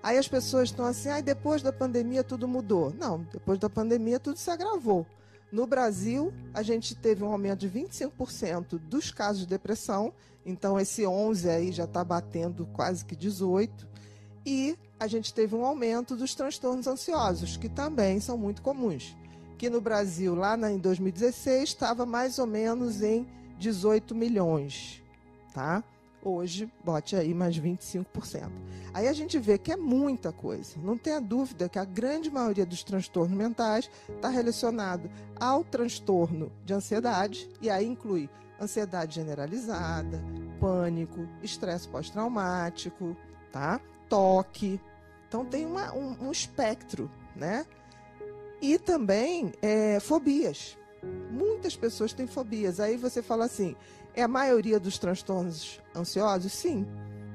Aí as pessoas estão assim, ah, depois da pandemia tudo mudou. Não, depois da pandemia tudo se agravou. No Brasil, a gente teve um aumento de 25% dos casos de depressão, então esse 11 aí já está batendo quase que 18. E a gente teve um aumento dos transtornos ansiosos, que também são muito comuns. Que no Brasil, lá em 2016, estava mais ou menos em 18 milhões, tá? Hoje bote aí mais 25%. Aí a gente vê que é muita coisa. Não tenha dúvida que a grande maioria dos transtornos mentais está relacionado ao transtorno de ansiedade, e aí inclui ansiedade generalizada, pânico, estresse pós-traumático, tá? toque. Então tem uma, um, um espectro, né? E também é, fobias. Muitas pessoas têm fobias. Aí você fala assim: é a maioria dos transtornos ansiosos? Sim.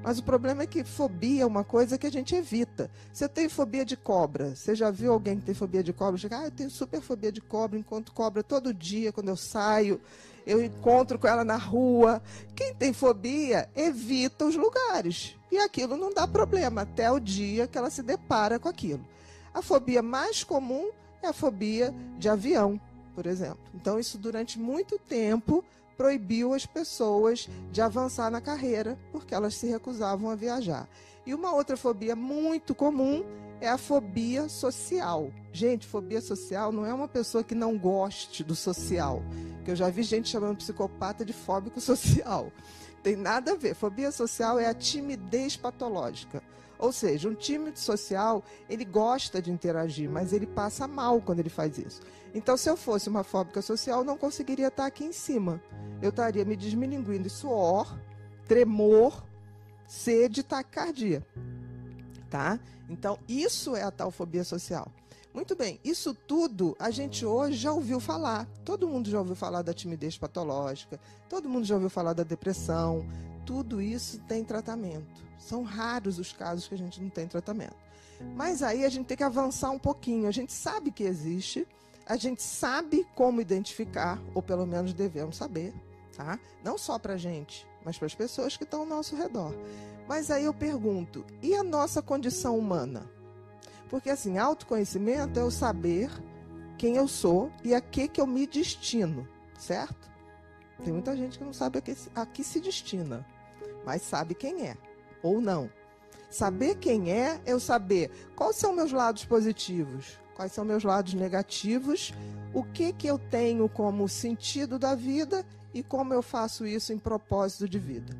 Mas o problema é que fobia é uma coisa que a gente evita. Você tem fobia de cobra. Você já viu alguém que tem fobia de cobra? Chega, ah, eu tenho super fobia de cobra, encontro cobra todo dia quando eu saio, eu encontro com ela na rua. Quem tem fobia evita os lugares. E aquilo não dá problema até o dia que ela se depara com aquilo. A fobia mais comum é a fobia de avião, por exemplo. Então, isso durante muito tempo proibiu as pessoas de avançar na carreira, porque elas se recusavam a viajar. E uma outra fobia muito comum é a fobia social. Gente, fobia social não é uma pessoa que não goste do social. Que eu já vi gente chamando psicopata de fóbico social. Tem nada a ver. Fobia social é a timidez patológica. Ou seja, um tímido social, ele gosta de interagir, mas ele passa mal quando ele faz isso. Então, se eu fosse uma fóbica social, não conseguiria estar aqui em cima. Eu estaria me desmilinguindo em suor, tremor, sede e taquicardia. Tá? Então, isso é a tal fobia social. Muito bem, isso tudo a gente hoje já ouviu falar. Todo mundo já ouviu falar da timidez patológica, todo mundo já ouviu falar da depressão. Tudo isso tem tratamento. São raros os casos que a gente não tem tratamento. Mas aí a gente tem que avançar um pouquinho. A gente sabe que existe, a gente sabe como identificar, ou pelo menos devemos saber, tá? Não só para a gente, mas para as pessoas que estão ao nosso redor. Mas aí eu pergunto: e a nossa condição humana? Porque assim, autoconhecimento é o saber quem eu sou e a que, que eu me destino, certo? Tem muita gente que não sabe a que, a que se destina, mas sabe quem é ou não. Saber quem é, eu saber quais são meus lados positivos, quais são meus lados negativos, o que que eu tenho como sentido da vida e como eu faço isso em propósito de vida,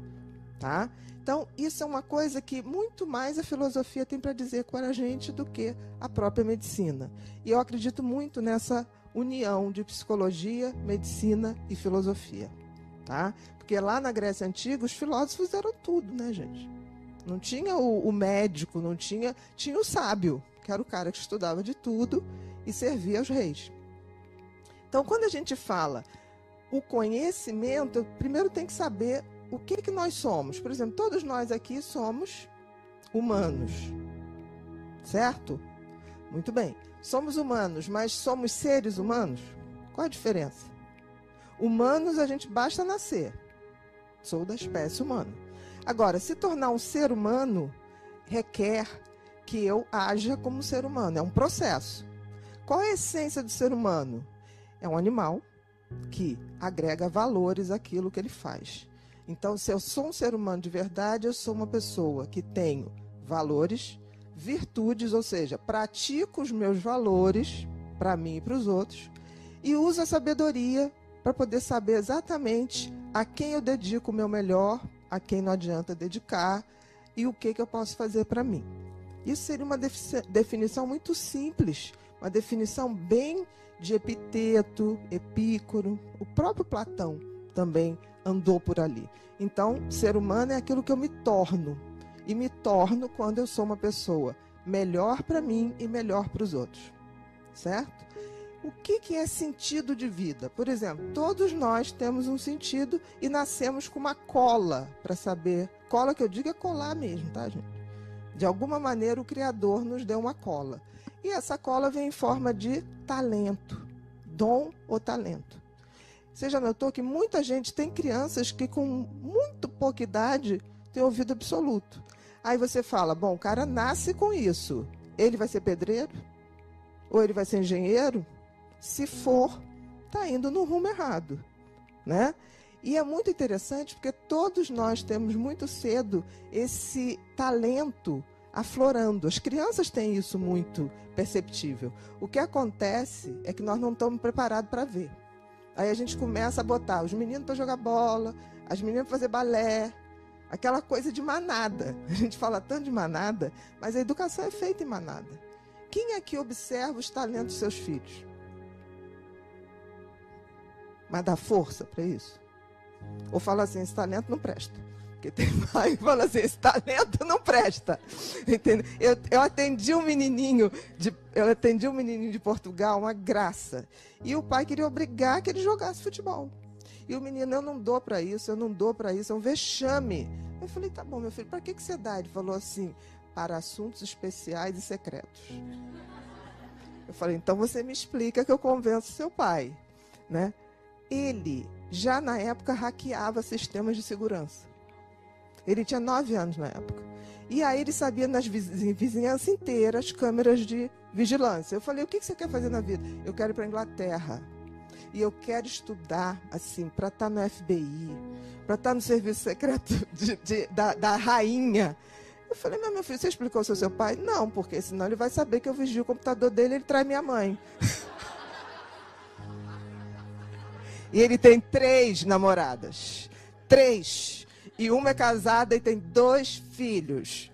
tá? Então, isso é uma coisa que muito mais a filosofia tem para dizer com a gente do que a própria medicina. E eu acredito muito nessa união de psicologia, medicina e filosofia, tá? Porque lá na Grécia Antiga, os filósofos eram tudo, né, gente? Não tinha o, o médico, não tinha. Tinha o sábio, que era o cara que estudava de tudo e servia aos reis. Então, quando a gente fala o conhecimento, primeiro tem que saber o que, que nós somos. Por exemplo, todos nós aqui somos humanos, certo? Muito bem. Somos humanos, mas somos seres humanos? Qual a diferença? Humanos a gente basta nascer. Sou da espécie humana. Agora, se tornar um ser humano requer que eu haja como ser humano. É um processo. Qual é a essência do ser humano? É um animal que agrega valores àquilo que ele faz. Então, se eu sou um ser humano de verdade, eu sou uma pessoa que tenho valores, virtudes, ou seja, pratico os meus valores para mim e para os outros, e uso a sabedoria para poder saber exatamente a quem eu dedico o meu melhor a quem não adianta dedicar e o que, que eu posso fazer para mim. Isso seria uma definição muito simples, uma definição bem de epiteto, epícoro. O próprio Platão também andou por ali. Então, ser humano é aquilo que eu me torno. E me torno quando eu sou uma pessoa melhor para mim e melhor para os outros. Certo? O que, que é sentido de vida? Por exemplo, todos nós temos um sentido e nascemos com uma cola para saber. Cola que eu digo é colar mesmo, tá, gente? De alguma maneira o Criador nos deu uma cola. E essa cola vem em forma de talento, dom ou talento. Você já notou que muita gente tem crianças que com muito pouca idade tem ouvido absoluto. Aí você fala, bom, o cara nasce com isso. Ele vai ser pedreiro? Ou ele vai ser engenheiro? Se for, está indo no rumo errado, né? E é muito interessante porque todos nós temos muito cedo esse talento aflorando. As crianças têm isso muito perceptível. O que acontece é que nós não estamos preparados para ver. Aí a gente começa a botar os meninos para jogar bola, as meninas para fazer balé, aquela coisa de manada. A gente fala tanto de manada, mas a educação é feita em manada. Quem aqui observa os talentos dos seus filhos? Mas dá força para isso? Ou fala assim, esse talento não presta. Porque tem pai que fala assim, esse talento não presta. Entendeu? Eu, eu atendi um menininho de, eu atendi um menininho de Portugal, uma graça. E o pai queria obrigar que ele jogasse futebol. E o menino, eu não dou para isso, eu não dou para isso, é um vexame. Eu falei, tá bom, meu filho, para que, que você dá? Ele falou assim, para assuntos especiais e secretos. Eu falei, então você me explica que eu convenço seu pai, né? Ele já na época hackeava sistemas de segurança. Ele tinha nove anos na época. E aí ele sabia nas vizinhanças inteiras câmeras de vigilância. Eu falei, o que você quer fazer na vida? Eu quero ir para a Inglaterra. E eu quero estudar, assim, para estar tá no FBI, para estar tá no serviço secreto de, de, da, da rainha. Eu falei, meu filho, você explicou seu, seu pai? Não, porque senão ele vai saber que eu vigio o computador dele e ele trai minha mãe. E ele tem três namoradas. Três. E uma é casada e tem dois filhos.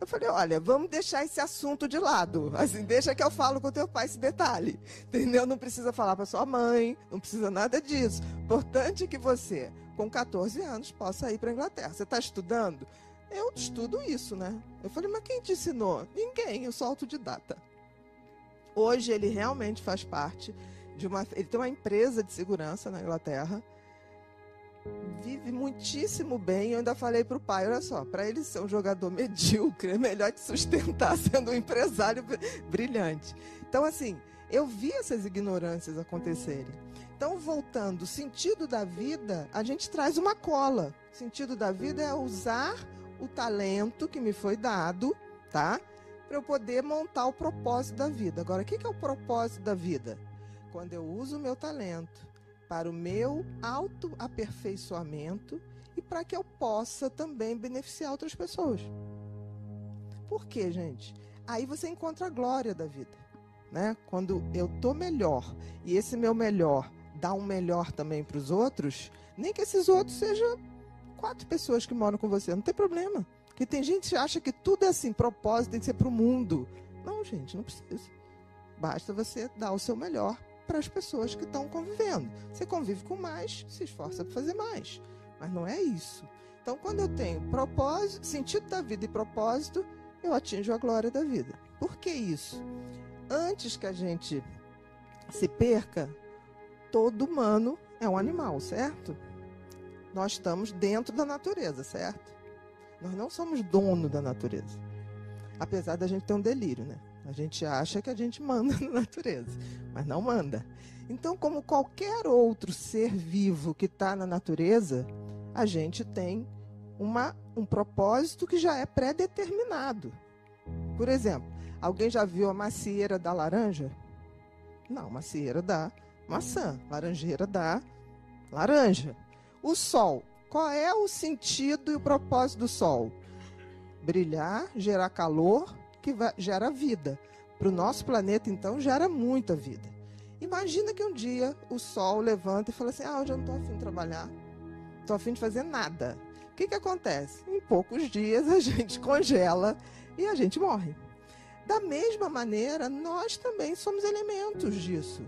Eu falei, olha, vamos deixar esse assunto de lado. Assim, deixa que eu falo com teu pai esse detalhe. Entendeu? Não precisa falar para sua mãe, não precisa nada disso. Importante que você, com 14 anos, possa ir para Inglaterra. Você está estudando? Eu estudo isso, né? Eu falei, mas quem te ensinou? Ninguém, eu sou autodidata. Hoje ele realmente faz parte de uma. Ele tem uma empresa de segurança na Inglaterra. Vive muitíssimo bem. Eu ainda falei para o pai: olha só, para ele ser um jogador medíocre, é melhor te sustentar sendo um empresário brilhante. Então, assim, eu vi essas ignorâncias acontecerem. Então, voltando, sentido da vida, a gente traz uma cola. Sentido da vida é usar o talento que me foi dado, tá? Para eu poder montar o propósito da vida. Agora, o que é o propósito da vida? Quando eu uso o meu talento para o meu autoaperfeiçoamento e para que eu possa também beneficiar outras pessoas. Por quê, gente? Aí você encontra a glória da vida. Né? Quando eu tô melhor e esse meu melhor dá um melhor também para os outros, nem que esses outros sejam quatro pessoas que moram com você, não tem problema. Porque tem gente que acha que tudo é assim, propósito tem que ser para o mundo. Não, gente, não precisa. Basta você dar o seu melhor para as pessoas que estão convivendo. Você convive com mais, se esforça para fazer mais. Mas não é isso. Então, quando eu tenho propósito, sentido da vida e propósito, eu atinjo a glória da vida. Por que isso? Antes que a gente se perca, todo humano é um animal, certo? Nós estamos dentro da natureza, certo? Nós não somos dono da natureza. Apesar da gente ter um delírio, né? A gente acha que a gente manda na natureza, mas não manda. Então, como qualquer outro ser vivo que está na natureza, a gente tem uma, um propósito que já é pré-determinado. Por exemplo, alguém já viu a macieira da laranja? Não, macieira da maçã, laranjeira da laranja. O sol, qual é o sentido e o propósito do sol? Brilhar, gerar calor que gera vida. Para o nosso planeta, então, gera muita vida. Imagina que um dia o Sol levanta e fala assim: Ah, hoje eu não estou afim de trabalhar, estou afim de fazer nada. O que, que acontece? Em poucos dias a gente congela e a gente morre. Da mesma maneira, nós também somos elementos disso.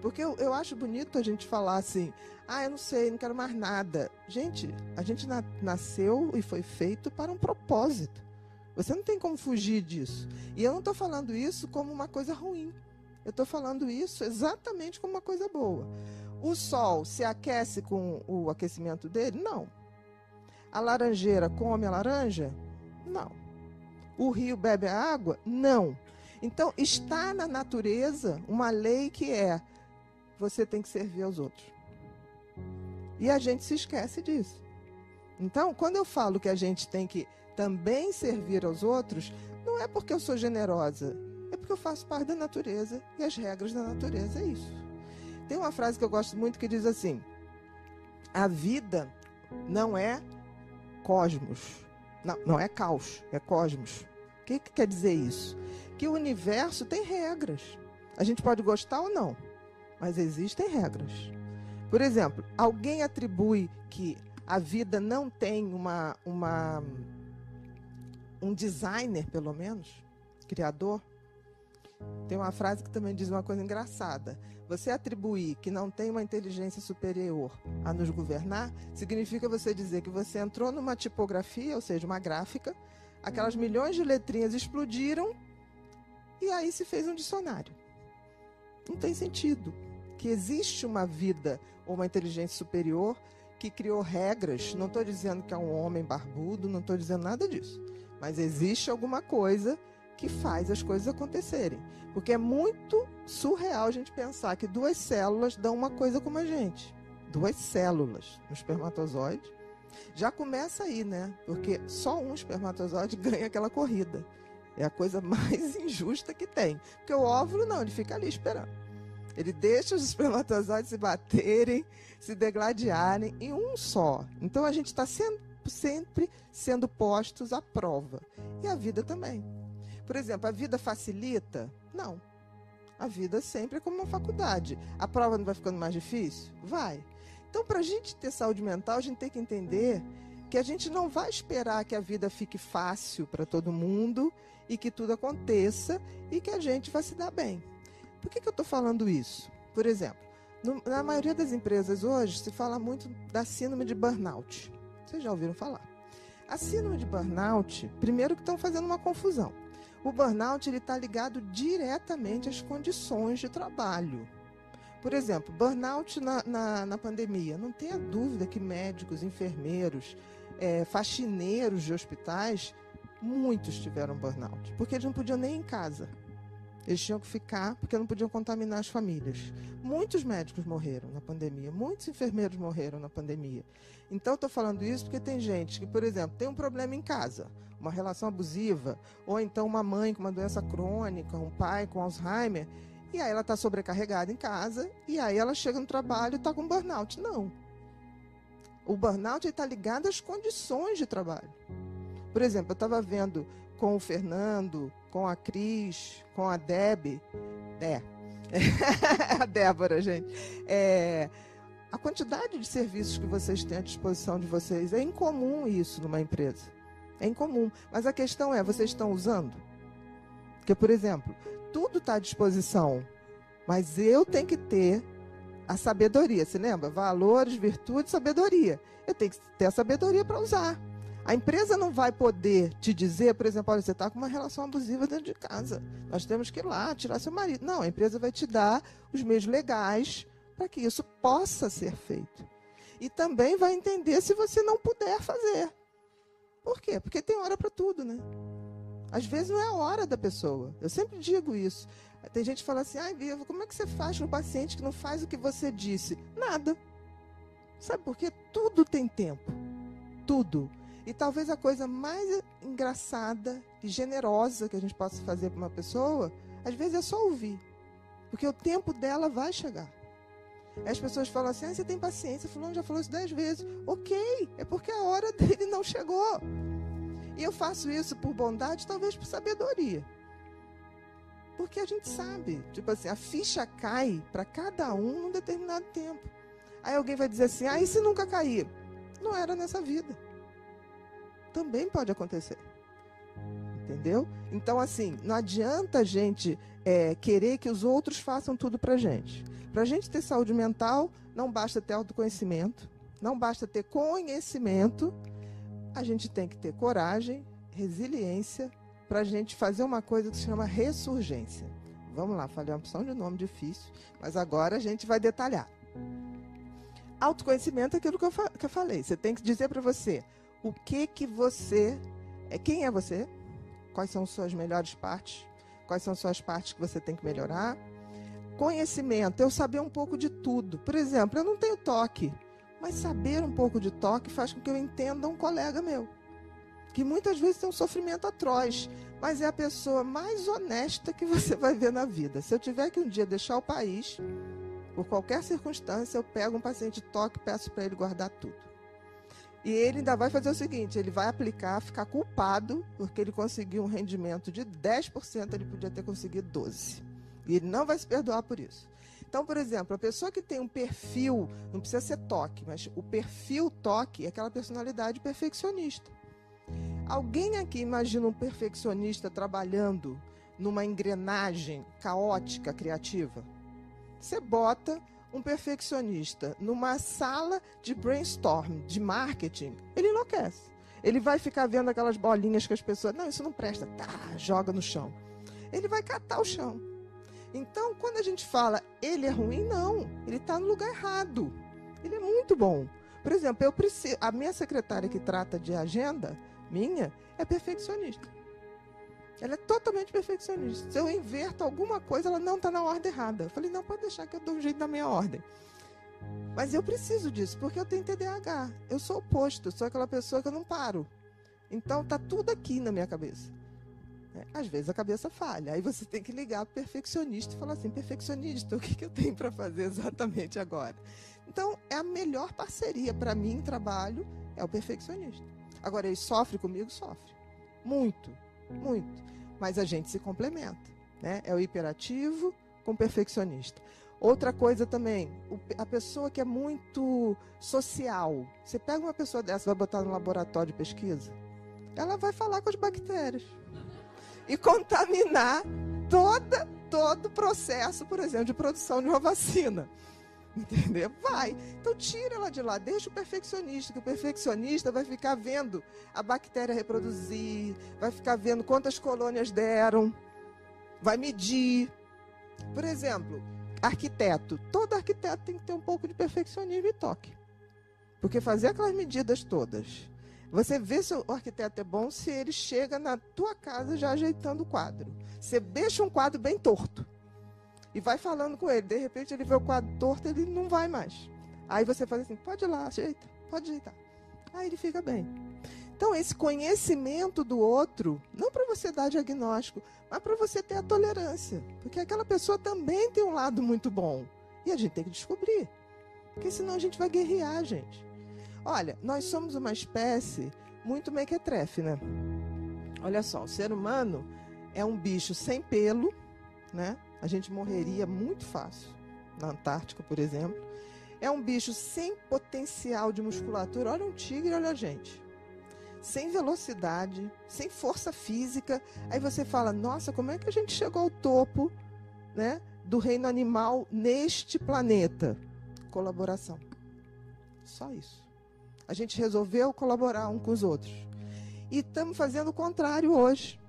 Porque eu, eu acho bonito a gente falar assim: ah, eu não sei, não quero mais nada. Gente, a gente na, nasceu e foi feito para um propósito. Você não tem como fugir disso. E eu não estou falando isso como uma coisa ruim. Eu estou falando isso exatamente como uma coisa boa. O sol se aquece com o aquecimento dele? Não. A laranjeira come a laranja? Não. O rio bebe a água? Não. Então, está na natureza uma lei que é: você tem que servir aos outros. E a gente se esquece disso. Então, quando eu falo que a gente tem que também servir aos outros, não é porque eu sou generosa, é porque eu faço parte da natureza e as regras da natureza é isso. Tem uma frase que eu gosto muito que diz assim: a vida não é cosmos, não, não é caos, é cosmos. O que, que quer dizer isso? Que o universo tem regras. A gente pode gostar ou não, mas existem regras. Por exemplo, alguém atribui que a vida não tem uma, uma um designer, pelo menos, criador. Tem uma frase que também diz uma coisa engraçada. Você atribuir que não tem uma inteligência superior a nos governar, significa você dizer que você entrou numa tipografia, ou seja, uma gráfica, aquelas milhões de letrinhas explodiram e aí se fez um dicionário. Não tem sentido. Que existe uma vida ou uma inteligência superior que criou regras. Não estou dizendo que é um homem barbudo, não estou dizendo nada disso. Mas existe alguma coisa que faz as coisas acontecerem. Porque é muito surreal a gente pensar que duas células dão uma coisa como a gente. Duas células no espermatozoide. Já começa aí, né? Porque só um espermatozoide ganha aquela corrida. É a coisa mais injusta que tem. Porque o óvulo não, ele fica ali esperando. Ele deixa os espermatozoides se baterem, se degladiarem em um só. Então a gente está sempre sendo postos à prova. E a vida também. Por exemplo, a vida facilita? Não. A vida sempre é como uma faculdade. A prova não vai ficando mais difícil? Vai. Então, para a gente ter saúde mental, a gente tem que entender que a gente não vai esperar que a vida fique fácil para todo mundo e que tudo aconteça e que a gente vai se dar bem. Por que, que eu estou falando isso? Por exemplo, no, na maioria das empresas hoje se fala muito da síndrome de burnout. Vocês já ouviram falar? A síndrome de burnout, primeiro que estão fazendo uma confusão. O burnout está ligado diretamente às condições de trabalho. Por exemplo, burnout na, na, na pandemia. Não tenha dúvida que médicos, enfermeiros, é, faxineiros de hospitais, muitos tiveram burnout, porque eles não podiam nem ir em casa. Eles tinham que ficar porque não podiam contaminar as famílias. Muitos médicos morreram na pandemia, muitos enfermeiros morreram na pandemia. Então, estou falando isso porque tem gente que, por exemplo, tem um problema em casa, uma relação abusiva, ou então uma mãe com uma doença crônica, um pai com Alzheimer, e aí ela está sobrecarregada em casa, e aí ela chega no trabalho e está com burnout. Não. O burnout está ligado às condições de trabalho. Por exemplo, eu estava vendo com o Fernando, com a Cris, com a Deb. É. a Débora, gente. É, a quantidade de serviços que vocês têm à disposição de vocês é incomum isso numa empresa. É incomum. Mas a questão é, vocês estão usando? Porque, por exemplo, tudo está à disposição, mas eu tenho que ter a sabedoria. Se lembra? Valores, virtudes, sabedoria. Eu tenho que ter a sabedoria para usar. A empresa não vai poder te dizer, por exemplo, olha, você está com uma relação abusiva dentro de casa. Nós temos que ir lá tirar seu marido. Não, a empresa vai te dar os meios legais para que isso possa ser feito. E também vai entender se você não puder fazer. Por quê? Porque tem hora para tudo, né? Às vezes não é a hora da pessoa. Eu sempre digo isso. Tem gente que fala assim: ai, Viva, como é que você faz com um paciente que não faz o que você disse? Nada. Sabe por quê? Tudo tem tempo. Tudo. E talvez a coisa mais engraçada e generosa que a gente possa fazer para uma pessoa, às vezes é só ouvir. Porque o tempo dela vai chegar. As pessoas falam assim: ah, você tem paciência, fulano já falou isso dez vezes. Ok, é porque a hora dele não chegou. E eu faço isso por bondade, talvez por sabedoria. Porque a gente sabe, tipo assim, a ficha cai para cada um num determinado tempo. Aí alguém vai dizer assim: ah, e se nunca cair? Não era nessa vida também pode acontecer. Entendeu? Então, assim, não adianta a gente é, querer que os outros façam tudo pra gente. Pra gente ter saúde mental, não basta ter autoconhecimento, não basta ter conhecimento, a gente tem que ter coragem, resiliência, para gente fazer uma coisa que se chama ressurgência. Vamos lá, falei uma opção de nome difícil, mas agora a gente vai detalhar. Autoconhecimento é aquilo que eu, que eu falei. Você tem que dizer para você o que que você é, quem é você, quais são suas melhores partes, quais são suas partes que você tem que melhorar. Conhecimento, eu saber um pouco de tudo. Por exemplo, eu não tenho toque, mas saber um pouco de toque faz com que eu entenda um colega meu que muitas vezes tem um sofrimento atroz, mas é a pessoa mais honesta que você vai ver na vida. Se eu tiver que um dia deixar o país, por qualquer circunstância, eu pego um paciente de toque e peço para ele guardar tudo. E ele ainda vai fazer o seguinte: ele vai aplicar, ficar culpado, porque ele conseguiu um rendimento de 10%, ele podia ter conseguido 12%. E ele não vai se perdoar por isso. Então, por exemplo, a pessoa que tem um perfil, não precisa ser toque, mas o perfil toque é aquela personalidade perfeccionista. Alguém aqui imagina um perfeccionista trabalhando numa engrenagem caótica criativa? Você bota um perfeccionista numa sala de brainstorm, de marketing, ele enlouquece. Ele vai ficar vendo aquelas bolinhas que as pessoas. Não, isso não presta. Tá, joga no chão. Ele vai catar o chão. Então, quando a gente fala ele é ruim, não. Ele está no lugar errado. Ele é muito bom. Por exemplo, eu preciso. A minha secretária que trata de agenda, minha é perfeccionista. Ela é totalmente perfeccionista. Se eu inverto alguma coisa, ela não está na ordem errada. Eu falei, não, pode deixar que eu dou um jeito na minha ordem. Mas eu preciso disso, porque eu tenho TDAH. Eu sou oposto, sou aquela pessoa que eu não paro. Então tá tudo aqui na minha cabeça. É, às vezes a cabeça falha. Aí você tem que ligar para o perfeccionista e falar assim: perfeccionista, o que, que eu tenho para fazer exatamente agora? Então, é a melhor parceria para mim em trabalho é o perfeccionista. Agora, ele sofre comigo? Sofre. Muito, muito. Mas a gente se complementa. Né? É o hiperativo com o perfeccionista. Outra coisa também, a pessoa que é muito social. Você pega uma pessoa dessa, vai botar no laboratório de pesquisa, ela vai falar com as bactérias e contaminar toda, todo o processo, por exemplo, de produção de uma vacina. Entendeu? Vai. Então tira ela de lá, deixa o perfeccionista, que o perfeccionista vai ficar vendo a bactéria reproduzir, vai ficar vendo quantas colônias deram, vai medir. Por exemplo, arquiteto. Todo arquiteto tem que ter um pouco de perfeccionismo e toque. Porque fazer aquelas medidas todas. Você vê se o arquiteto é bom se ele chega na tua casa já ajeitando o quadro. Você deixa um quadro bem torto e vai falando com ele. De repente ele vê o quadro torto, ele não vai mais. Aí você faz assim: pode ir lá, ajeita, pode ajeitar. Aí ele fica bem. Então, esse conhecimento do outro, não para você dar diagnóstico, mas para você ter a tolerância. Porque aquela pessoa também tem um lado muito bom. E a gente tem que descobrir. Porque senão a gente vai guerrear, gente. Olha, nós somos uma espécie muito mequetrefe, né? Olha só, o ser humano é um bicho sem pelo, né? A gente morreria muito fácil. Na Antártica, por exemplo. É um bicho sem potencial de musculatura. Olha um tigre, olha a gente. Sem velocidade, sem força física. Aí você fala: nossa, como é que a gente chegou ao topo né, do reino animal neste planeta? Colaboração. Só isso. A gente resolveu colaborar um com os outros. E estamos fazendo o contrário hoje.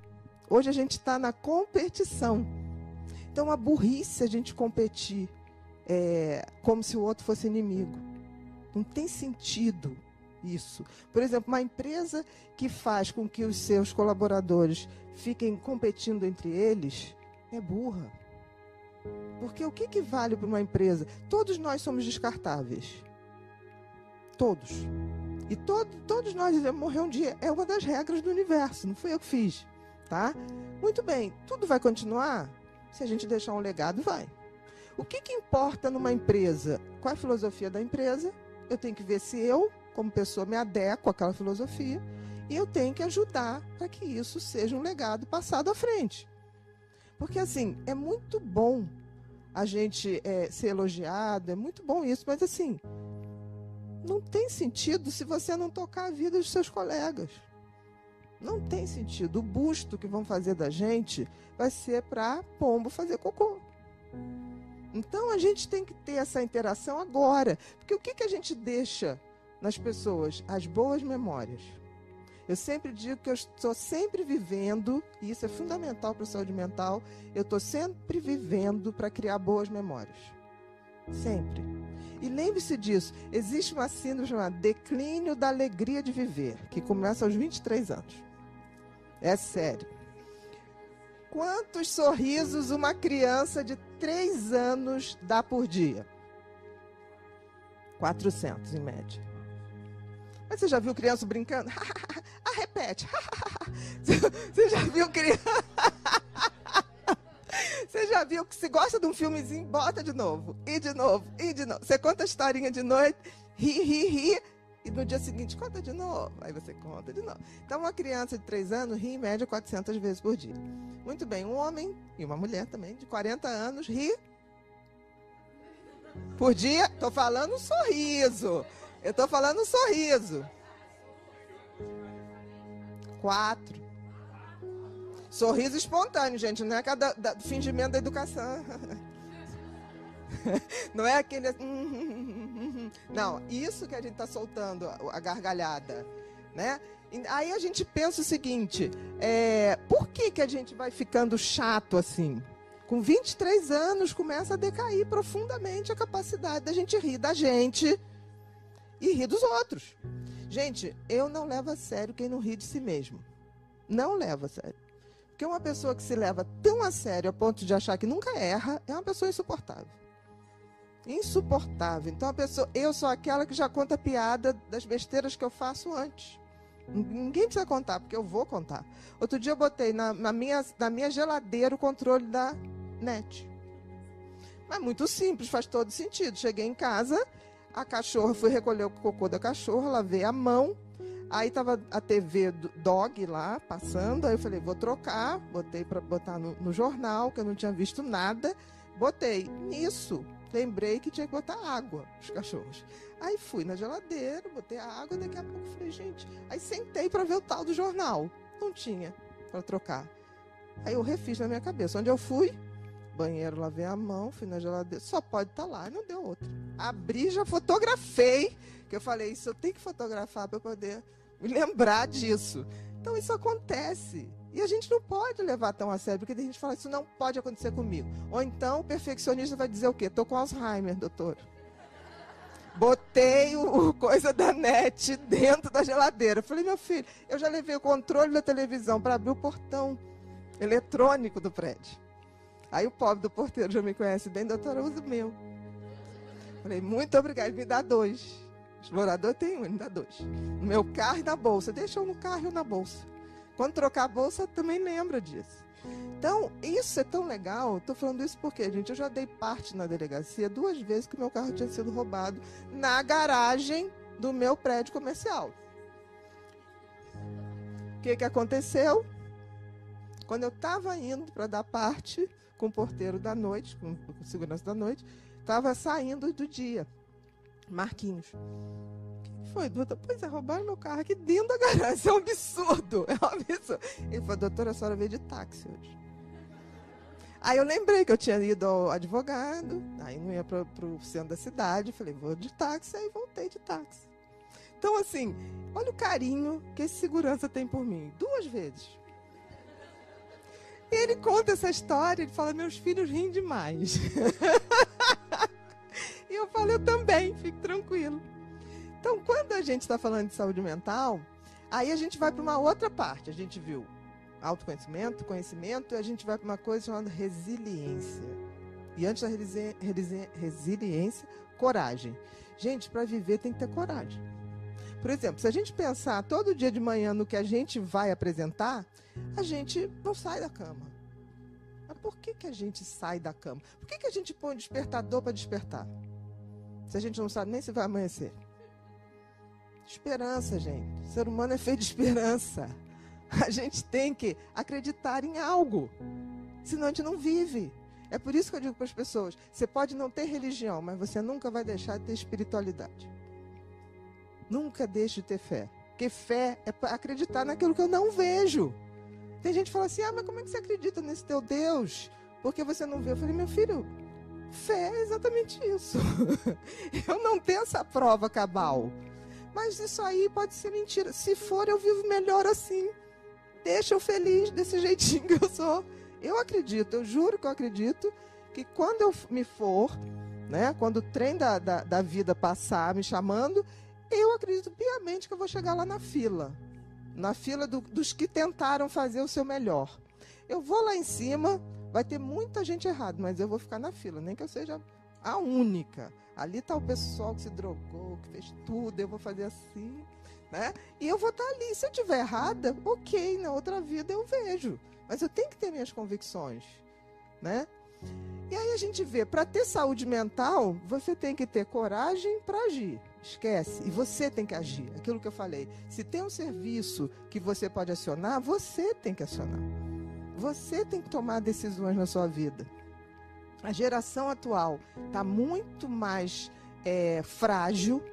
Hoje a gente está na competição. Então, a burrice a gente competir é, como se o outro fosse inimigo. Não tem sentido isso. Por exemplo, uma empresa que faz com que os seus colaboradores fiquem competindo entre eles é burra. Porque o que, que vale para uma empresa? Todos nós somos descartáveis. Todos. E todo, todos nós iremos morrer um dia. É uma das regras do universo. Não fui eu que fiz. Tá? Muito bem. Tudo vai continuar? Se a gente deixar um legado, vai. O que, que importa numa empresa? Qual é a filosofia da empresa? Eu tenho que ver se eu, como pessoa, me adequo àquela filosofia e eu tenho que ajudar para que isso seja um legado passado à frente. Porque, assim, é muito bom a gente é, ser elogiado, é muito bom isso, mas, assim, não tem sentido se você não tocar a vida dos seus colegas. Não tem sentido. O busto que vão fazer da gente vai ser para pombo fazer cocô. Então a gente tem que ter essa interação agora. Porque o que, que a gente deixa nas pessoas? As boas memórias. Eu sempre digo que eu estou sempre vivendo, e isso é fundamental para a saúde mental, eu estou sempre vivendo para criar boas memórias. Sempre. E lembre-se disso, existe uma síndrome chamada declínio da alegria de viver, que começa aos 23 anos. É sério. Quantos sorrisos uma criança de 3 anos dá por dia? 400 em média. Mas você já viu criança brincando? ah, repete. você já viu criança? Você já viu que se gosta de um filmezinho, bota de novo, e de novo, e de novo. Você conta a historinha de noite, ri, ri, ri, e no dia seguinte conta de novo. Aí você conta de novo. Então, uma criança de 3 anos ri em média 400 vezes por dia. Muito bem, um homem e uma mulher também, de 40 anos, ri por dia. Tô falando um sorriso. Eu estou falando um sorriso. Quatro. Sorriso espontâneo, gente, não é cada da, fingimento da educação. Não é aquele. Não, isso que a gente está soltando, a gargalhada. Né? Aí a gente pensa o seguinte: é, por que, que a gente vai ficando chato assim? Com 23 anos começa a decair profundamente a capacidade da gente rir da gente e rir dos outros. Gente, eu não levo a sério quem não ri de si mesmo. Não levo a sério. Porque uma pessoa que se leva tão a sério a ponto de achar que nunca erra é uma pessoa insuportável. Insuportável. Então a pessoa, eu sou aquela que já conta piada das besteiras que eu faço antes. Ninguém precisa contar, porque eu vou contar. Outro dia eu botei na, na, minha, na minha geladeira o controle da net. Mas muito simples, faz todo sentido. Cheguei em casa, a cachorra, fui recolher o cocô da cachorra, lavei a mão. Aí tava a TV Dog lá passando. Aí eu falei, vou trocar. Botei para botar no, no, jornal, que eu não tinha visto nada. Botei. Nisso, lembrei que tinha que botar água os cachorros. Aí fui na geladeira, botei a água. Daqui a pouco falei, gente. Aí sentei para ver o tal do jornal. Não tinha para trocar. Aí eu refiz na minha cabeça. Onde eu fui? Banheiro, lavei a mão, fui na geladeira. Só pode estar tá lá, não deu outro. Abri, já fotografei. Que eu falei, isso eu tenho que fotografar para poder me lembrar disso. Então isso acontece. E a gente não pode levar tão a sério, porque a gente fala, isso não pode acontecer comigo. Ou então o perfeccionista vai dizer o quê? Tô com Alzheimer, doutor. Botei o, o coisa da net dentro da geladeira. Falei, meu filho, eu já levei o controle da televisão para abrir o portão eletrônico do prédio. Aí o pobre do porteiro já me conhece bem, doutora, usa o meu. Falei, muito obrigado, me dá dois. Explorador tem um, me dá dois. No meu carro e na bolsa. Deixa um no carro e um na bolsa. Quando trocar a bolsa, também lembra disso. Então, isso é tão legal. Estou falando isso porque, gente, eu já dei parte na delegacia duas vezes que meu carro tinha sido roubado na garagem do meu prédio comercial. O que, que aconteceu? Quando eu estava indo para dar parte, com o porteiro da noite, com o segurança da noite, estava saindo do dia. Marquinhos. Foi, doutor? Pois é, roubaram meu carro aqui dentro da garagem. Isso é um absurdo. É um absurdo. Ele falou, doutora, a senhora veio de táxi hoje. Aí eu lembrei que eu tinha ido ao advogado, aí não ia para o centro da cidade. Falei, vou de táxi, aí voltei de táxi. Então, assim, olha o carinho que esse segurança tem por mim. Duas vezes. E ele conta essa história, ele fala, meus filhos riem demais. e eu falo, eu também, fique tranquilo. Então, quando a gente está falando de saúde mental, aí a gente vai para uma outra parte. A gente viu autoconhecimento, conhecimento, e a gente vai para uma coisa chamada resiliência. E antes da resiliência, coragem. Gente, para viver tem que ter coragem. Por exemplo, se a gente pensar todo dia de manhã no que a gente vai apresentar, a gente não sai da cama. Mas por que, que a gente sai da cama? Por que, que a gente põe o despertador para despertar? Se a gente não sabe nem se vai amanhecer. Esperança, gente. O ser humano é feito de esperança. A gente tem que acreditar em algo. Senão a gente não vive. É por isso que eu digo para as pessoas: você pode não ter religião, mas você nunca vai deixar de ter espiritualidade. Nunca deixe de ter fé. Porque fé é acreditar naquilo que eu não vejo. Tem gente que fala assim: ah, mas como é que você acredita nesse teu Deus? Porque você não vê. Eu falei: meu filho, fé é exatamente isso. eu não tenho essa prova cabal. Mas isso aí pode ser mentira. Se for, eu vivo melhor assim. Deixa eu feliz desse jeitinho que eu sou. Eu acredito, eu juro que eu acredito que quando eu me for, né, quando o trem da, da, da vida passar me chamando, eu acredito piamente que eu vou chegar lá na fila. Na fila do, dos que tentaram fazer o seu melhor. Eu vou lá em cima, vai ter muita gente errada, mas eu vou ficar na fila, nem que eu seja a única. Ali está o pessoal que se drogou, que fez tudo, eu vou fazer assim, né? E eu vou estar tá ali. Se eu tiver errada, ok, na outra vida eu vejo. Mas eu tenho que ter minhas convicções, né? E aí a gente vê, para ter saúde mental, você tem que ter coragem para agir. Esquece. E você tem que agir. Aquilo que eu falei. Se tem um serviço que você pode acionar, você tem que acionar. Você tem que tomar decisões na sua vida. A geração atual está muito mais é, frágil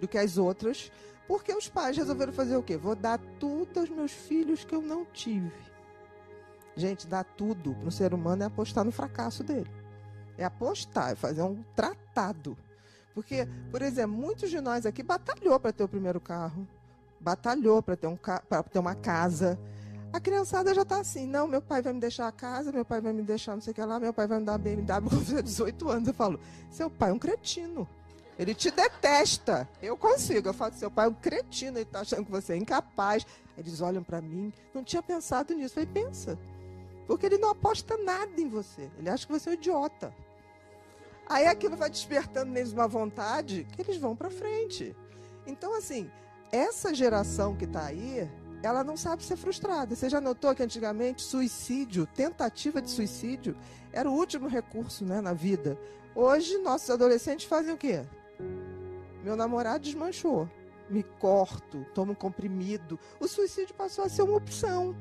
do que as outras, porque os pais resolveram fazer o quê? Vou dar tudo aos meus filhos que eu não tive. Gente, dar tudo para um ser humano é apostar no fracasso dele. É apostar, é fazer um tratado. Porque, por exemplo, muitos de nós aqui batalhou para ter o primeiro carro, batalhou para ter, um, ter uma casa, a criançada já tá assim, não, meu pai vai me deixar a casa, meu pai vai me deixar não sei o que lá, meu pai vai me dar BMW quando fizer 18 anos. Eu falo, seu pai é um cretino. Ele te detesta. Eu consigo. Eu falo, seu pai é um cretino, ele tá achando que você é incapaz. Eles olham para mim, não tinha pensado nisso. Falei, pensa. Porque ele não aposta nada em você. Ele acha que você é um idiota. Aí aquilo vai despertando neles uma vontade que eles vão para frente. Então, assim, essa geração que está aí, ela não sabe ser frustrada. Você já notou que antigamente suicídio, tentativa de suicídio, era o último recurso né, na vida. Hoje, nossos adolescentes fazem o quê? Meu namorado desmanchou. Me corto, tomo comprimido. O suicídio passou a ser uma opção.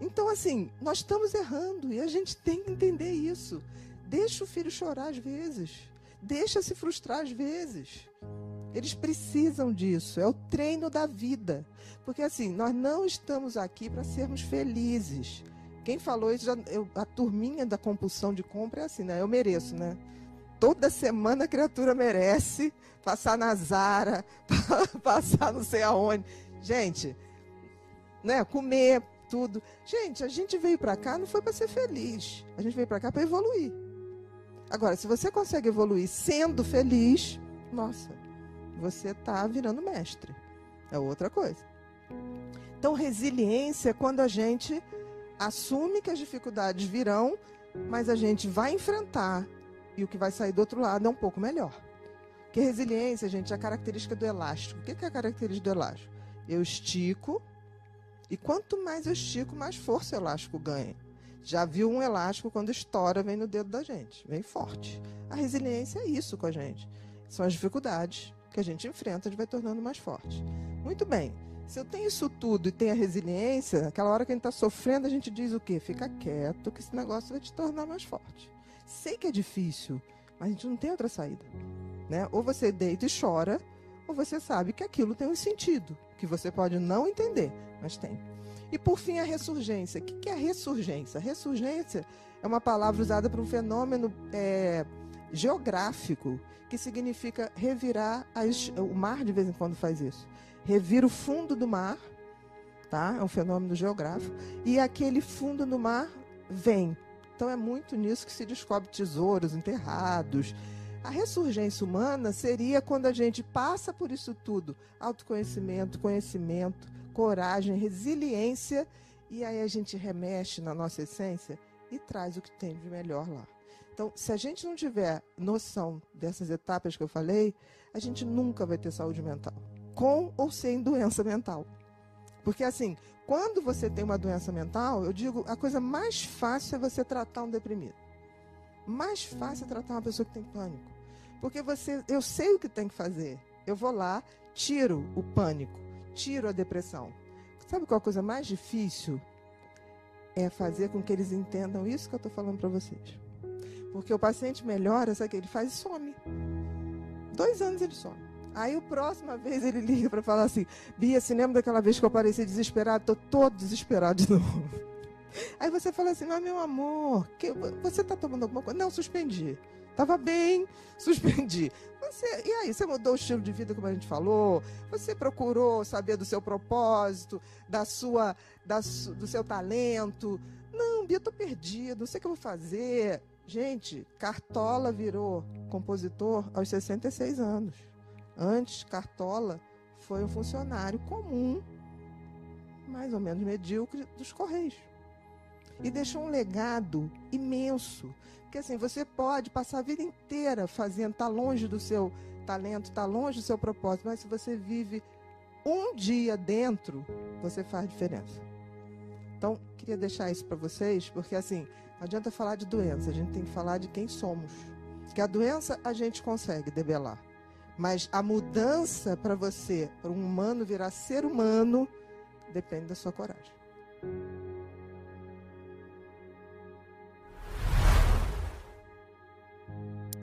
Então, assim, nós estamos errando e a gente tem que entender isso. Deixa o filho chorar às vezes. Deixa se frustrar às vezes. Eles precisam disso, é o treino da vida. Porque assim, nós não estamos aqui para sermos felizes. Quem falou isso, já, eu, a turminha da compulsão de compra é assim, né? Eu mereço, né? Toda semana a criatura merece passar na Zara, passar não sei aonde. Gente, né? Comer tudo. Gente, a gente veio para cá não foi para ser feliz. A gente veio para cá para evoluir. Agora, se você consegue evoluir sendo feliz, nossa, você está virando mestre. É outra coisa. Então, resiliência é quando a gente assume que as dificuldades virão, mas a gente vai enfrentar e o que vai sair do outro lado é um pouco melhor. Porque resiliência, gente, é a característica do elástico. O que é a característica do elástico? Eu estico e quanto mais eu estico, mais força o elástico ganha. Já viu um elástico quando estoura, vem no dedo da gente, vem forte. A resiliência é isso com a gente. São as dificuldades que a gente enfrenta, a gente vai tornando mais forte. Muito bem. Se eu tenho isso tudo e tenho a resiliência, aquela hora que a gente está sofrendo, a gente diz o quê? Fica quieto, que esse negócio vai te tornar mais forte. Sei que é difícil, mas a gente não tem outra saída. Né? Ou você deita e chora, ou você sabe que aquilo tem um sentido, que você pode não entender, mas tem. E por fim, a ressurgência. O que é a ressurgência? A ressurgência é uma palavra usada para um fenômeno é, geográfico, que significa revirar as, o mar de vez em quando faz isso. Revira o fundo do mar, tá? É um fenômeno geográfico, e aquele fundo do mar vem. Então é muito nisso que se descobre tesouros enterrados. A ressurgência humana seria quando a gente passa por isso tudo: autoconhecimento, conhecimento, coragem, resiliência, e aí a gente remexe na nossa essência e traz o que tem de melhor lá. Então, se a gente não tiver noção dessas etapas que eu falei, a gente nunca vai ter saúde mental, com ou sem doença mental. Porque assim, quando você tem uma doença mental, eu digo, a coisa mais fácil é você tratar um deprimido. Mais fácil é tratar uma pessoa que tem pânico. Porque você, eu sei o que tem que fazer. Eu vou lá, tiro o pânico, tiro a depressão. Sabe qual a coisa mais difícil? É fazer com que eles entendam isso que eu estou falando para vocês. Porque o paciente melhora, sabe o que ele faz? Some. Dois anos ele some. Aí, a próxima vez, ele liga para falar assim: Bia, se lembra daquela vez que eu apareci desesperado? Tô todo desesperado de novo. Aí você fala assim: Mas meu amor, que, você tá tomando alguma coisa? Não, suspendi. Tava bem, suspendi. Você, e aí, você mudou o estilo de vida, como a gente falou? Você procurou saber do seu propósito, da sua, da, do seu talento? Não, Bia, tô perdido, não sei o que eu vou fazer. Gente, Cartola virou compositor aos 66 anos. Antes, Cartola foi um funcionário comum, mais ou menos medíocre, dos Correios. E deixou um legado imenso. Porque assim, você pode passar a vida inteira fazendo, tá longe do seu talento, tá longe do seu propósito, mas se você vive um dia dentro, você faz diferença. Então, queria deixar isso para vocês, porque assim, não adianta falar de doença, a gente tem que falar de quem somos. Que a doença a gente consegue debelar. Mas a mudança para você, para um humano virar ser humano, depende da sua coragem.